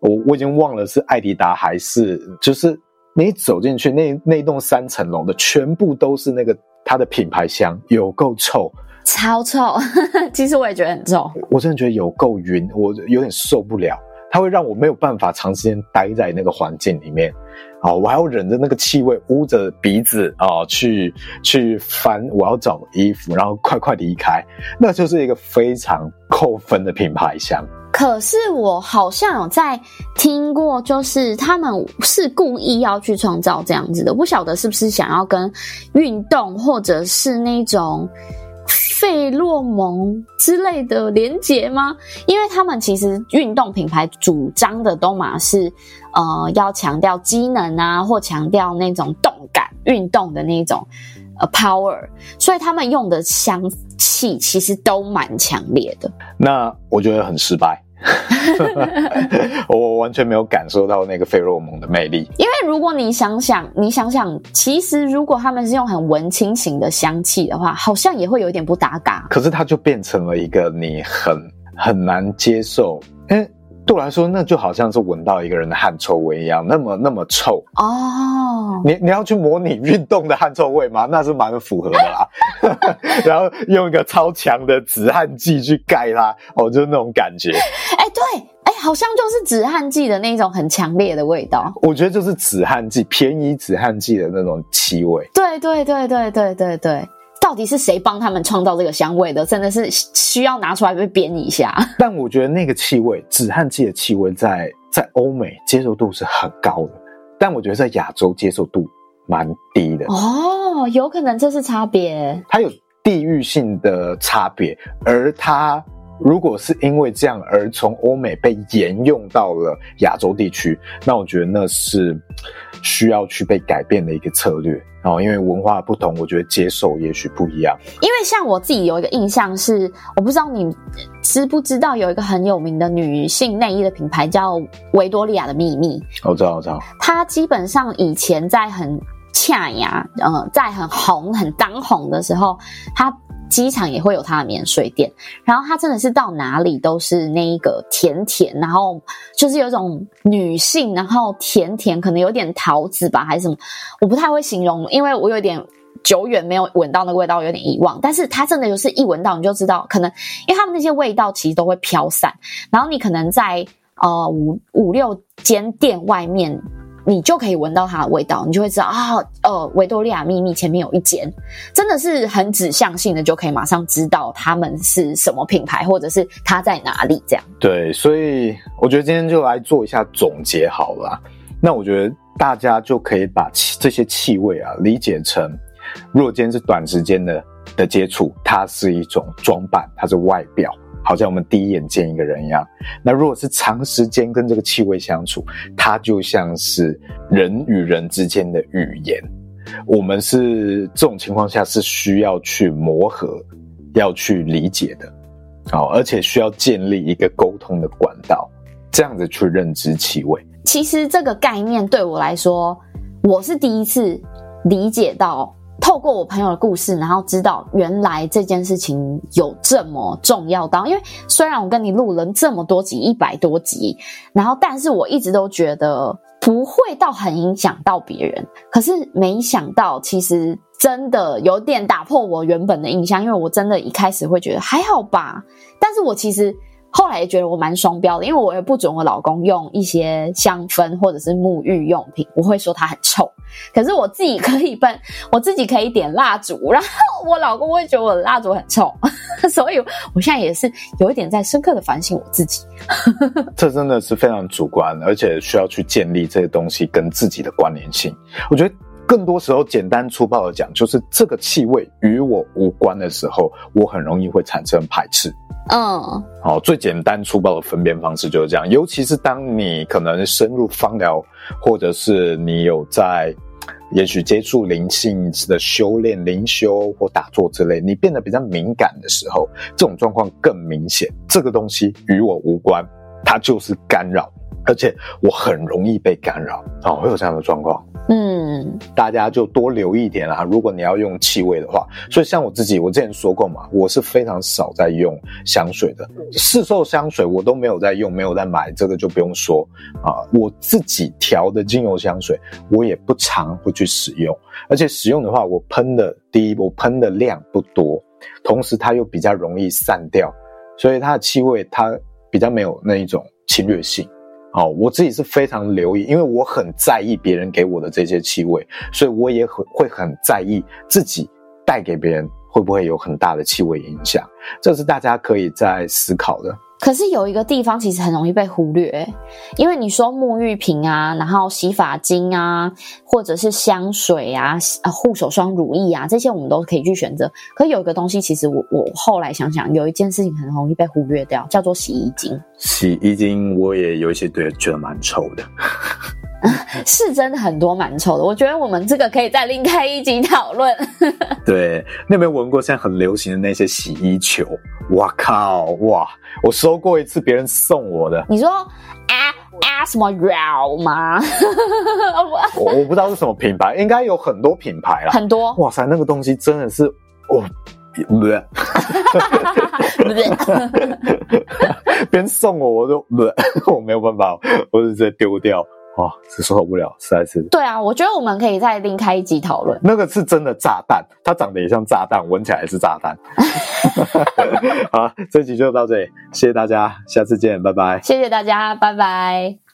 我我已经忘了是爱迪达还是，就是你走进去那那栋三层楼的，全部都是那个它的品牌香，有够臭，超臭，其实我也觉得很臭，我真的觉得有够晕，我有点受不了，它会让我没有办法长时间待在那个环境里面。啊，我还要忍着那个气味，捂着鼻子啊，去去翻我要找的衣服，然后快快离开，那就是一个非常扣分的品牌箱。可是我好像有在听过，就是他们是故意要去创造这样子的，不晓得是不是想要跟运动或者是那种。费洛蒙之类的连结吗？因为他们其实运动品牌主张的都嘛是，呃，要强调机能啊，或强调那种动感、运动的那种呃 power，所以他们用的香气其实都蛮强烈的。那我觉得很失败。我完全没有感受到那个费洛蒙的魅力，因为如果你想想，你想想，其实如果他们是用很文青型的香气的话，好像也会有点不搭嘎。可是它就变成了一个你很很难接受，欸对我来说，那就好像是闻到一个人的汗臭味一样，那么那么臭哦。Oh. 你你要去模拟运动的汗臭味吗？那是蛮符合的啦。然后用一个超强的止汗剂去盖它，哦，就是那种感觉。哎、欸，对，哎、欸，好像就是止汗剂的那种很强烈的味道。我觉得就是止汗剂，便宜止汗剂的那种气味。对对对对对对对。到底是谁帮他们创造这个香味的？真的是需要拿出来被编一下。但我觉得那个气味，止汗剂的气味在，在在欧美接受度是很高的，但我觉得在亚洲接受度蛮低的。哦，有可能这是差别。它有地域性的差别，而它如果是因为这样而从欧美被沿用到了亚洲地区，那我觉得那是需要去被改变的一个策略。然哦，因为文化不同，我觉得接受也许不一样。因为像我自己有一个印象是，我不知道你知不知道有一个很有名的女性内衣的品牌叫维多利亚的秘密。我知道，我知道。它基本上以前在很恰呀，呃，在很红、很当红的时候，它。机场也会有它的免税店，然后它真的是到哪里都是那一个甜甜，然后就是有一种女性，然后甜甜，可能有点桃子吧，还是什么，我不太会形容，因为我有点久远没有闻到那个味道，有点遗忘。但是它真的就是一闻到你就知道，可能因为他们那些味道其实都会飘散，然后你可能在呃五五六间店外面。你就可以闻到它的味道，你就会知道啊，呃，维多利亚秘密前面有一间，真的是很指向性的，就可以马上知道他们是什么品牌，或者是它在哪里这样。对，所以我觉得今天就来做一下总结好了。那我觉得大家就可以把气这些气味啊理解成，如果今天是短时间的的接触，它是一种装扮，它是外表，好像我们第一眼见一个人一样。那如果是长时间跟这个气味相处，它就像是人与人之间的语言。我们是这种情况下是需要去磨合，要去理解的，好，而且需要建立一个沟通的管道，这样子去认知气味。其实这个概念对我来说，我是第一次理解到。透过我朋友的故事，然后知道原来这件事情有这么重要到，因为虽然我跟你录了这么多集，一百多集，然后但是我一直都觉得不会到很影响到别人，可是没想到其实真的有点打破我原本的印象，因为我真的一开始会觉得还好吧，但是我其实。后来也觉得我蛮双标的，因为我也不准我老公用一些香氛或者是沐浴用品，我会说它很臭。可是我自己可以喷，我自己可以点蜡烛，然后我老公会觉得我的蜡烛很臭，所以我现在也是有一点在深刻的反省我自己。这真的是非常主观，而且需要去建立这些东西跟自己的关联性。我觉得更多时候简单粗暴的讲，就是这个气味与我无关的时候，我很容易会产生排斥。嗯，好，最简单粗暴的分辨方式就是这样。尤其是当你可能深入芳疗，或者是你有在，也许接触灵性的修炼、灵修或打坐之类，你变得比较敏感的时候，这种状况更明显。这个东西与我无关，它就是干扰，而且我很容易被干扰。哦，会有这样的状况。嗯，大家就多留意一点啦。如果你要用气味的话，所以像我自己，我之前说过嘛，我是非常少在用香水的，市售香水我都没有在用，没有在买，这个就不用说啊。我自己调的精油香水，我也不常会去使用，而且使用的话，我喷的第一，我喷的量不多，同时它又比较容易散掉，所以它的气味它比较没有那一种侵略性。哦，我自己是非常留意，因为我很在意别人给我的这些气味，所以我也很会很在意自己带给别人会不会有很大的气味影响，这是大家可以在思考的。可是有一个地方其实很容易被忽略，因为你说沐浴瓶啊，然后洗发精啊，或者是香水啊、护手霜、乳液啊，这些我们都可以去选择。可有一个东西，其实我我后来想想，有一件事情很容易被忽略掉，叫做洗衣精。洗衣精我也有一些对觉得蛮臭的。是真的很多蛮臭的，我觉得我们这个可以再另开一集讨论。对，你有没有闻过现在很流行的那些洗衣球？哇靠，哇！我收过一次别人送我的。你说啊啊什么 RAL 吗？我我不知道是什么品牌，应该有很多品牌啦。很多。哇塞，那个东西真的是，哦，不对，不对，别人送我，我就不，我没有办法，我就直接丢掉。哇，是受不了，实在是。对啊，我觉得我们可以再另开一集讨论。那个是真的炸弹，它长得也像炸弹，闻起来也是炸弹。好，这集就到这里，谢谢大家，下次见，拜拜。谢谢大家，拜拜。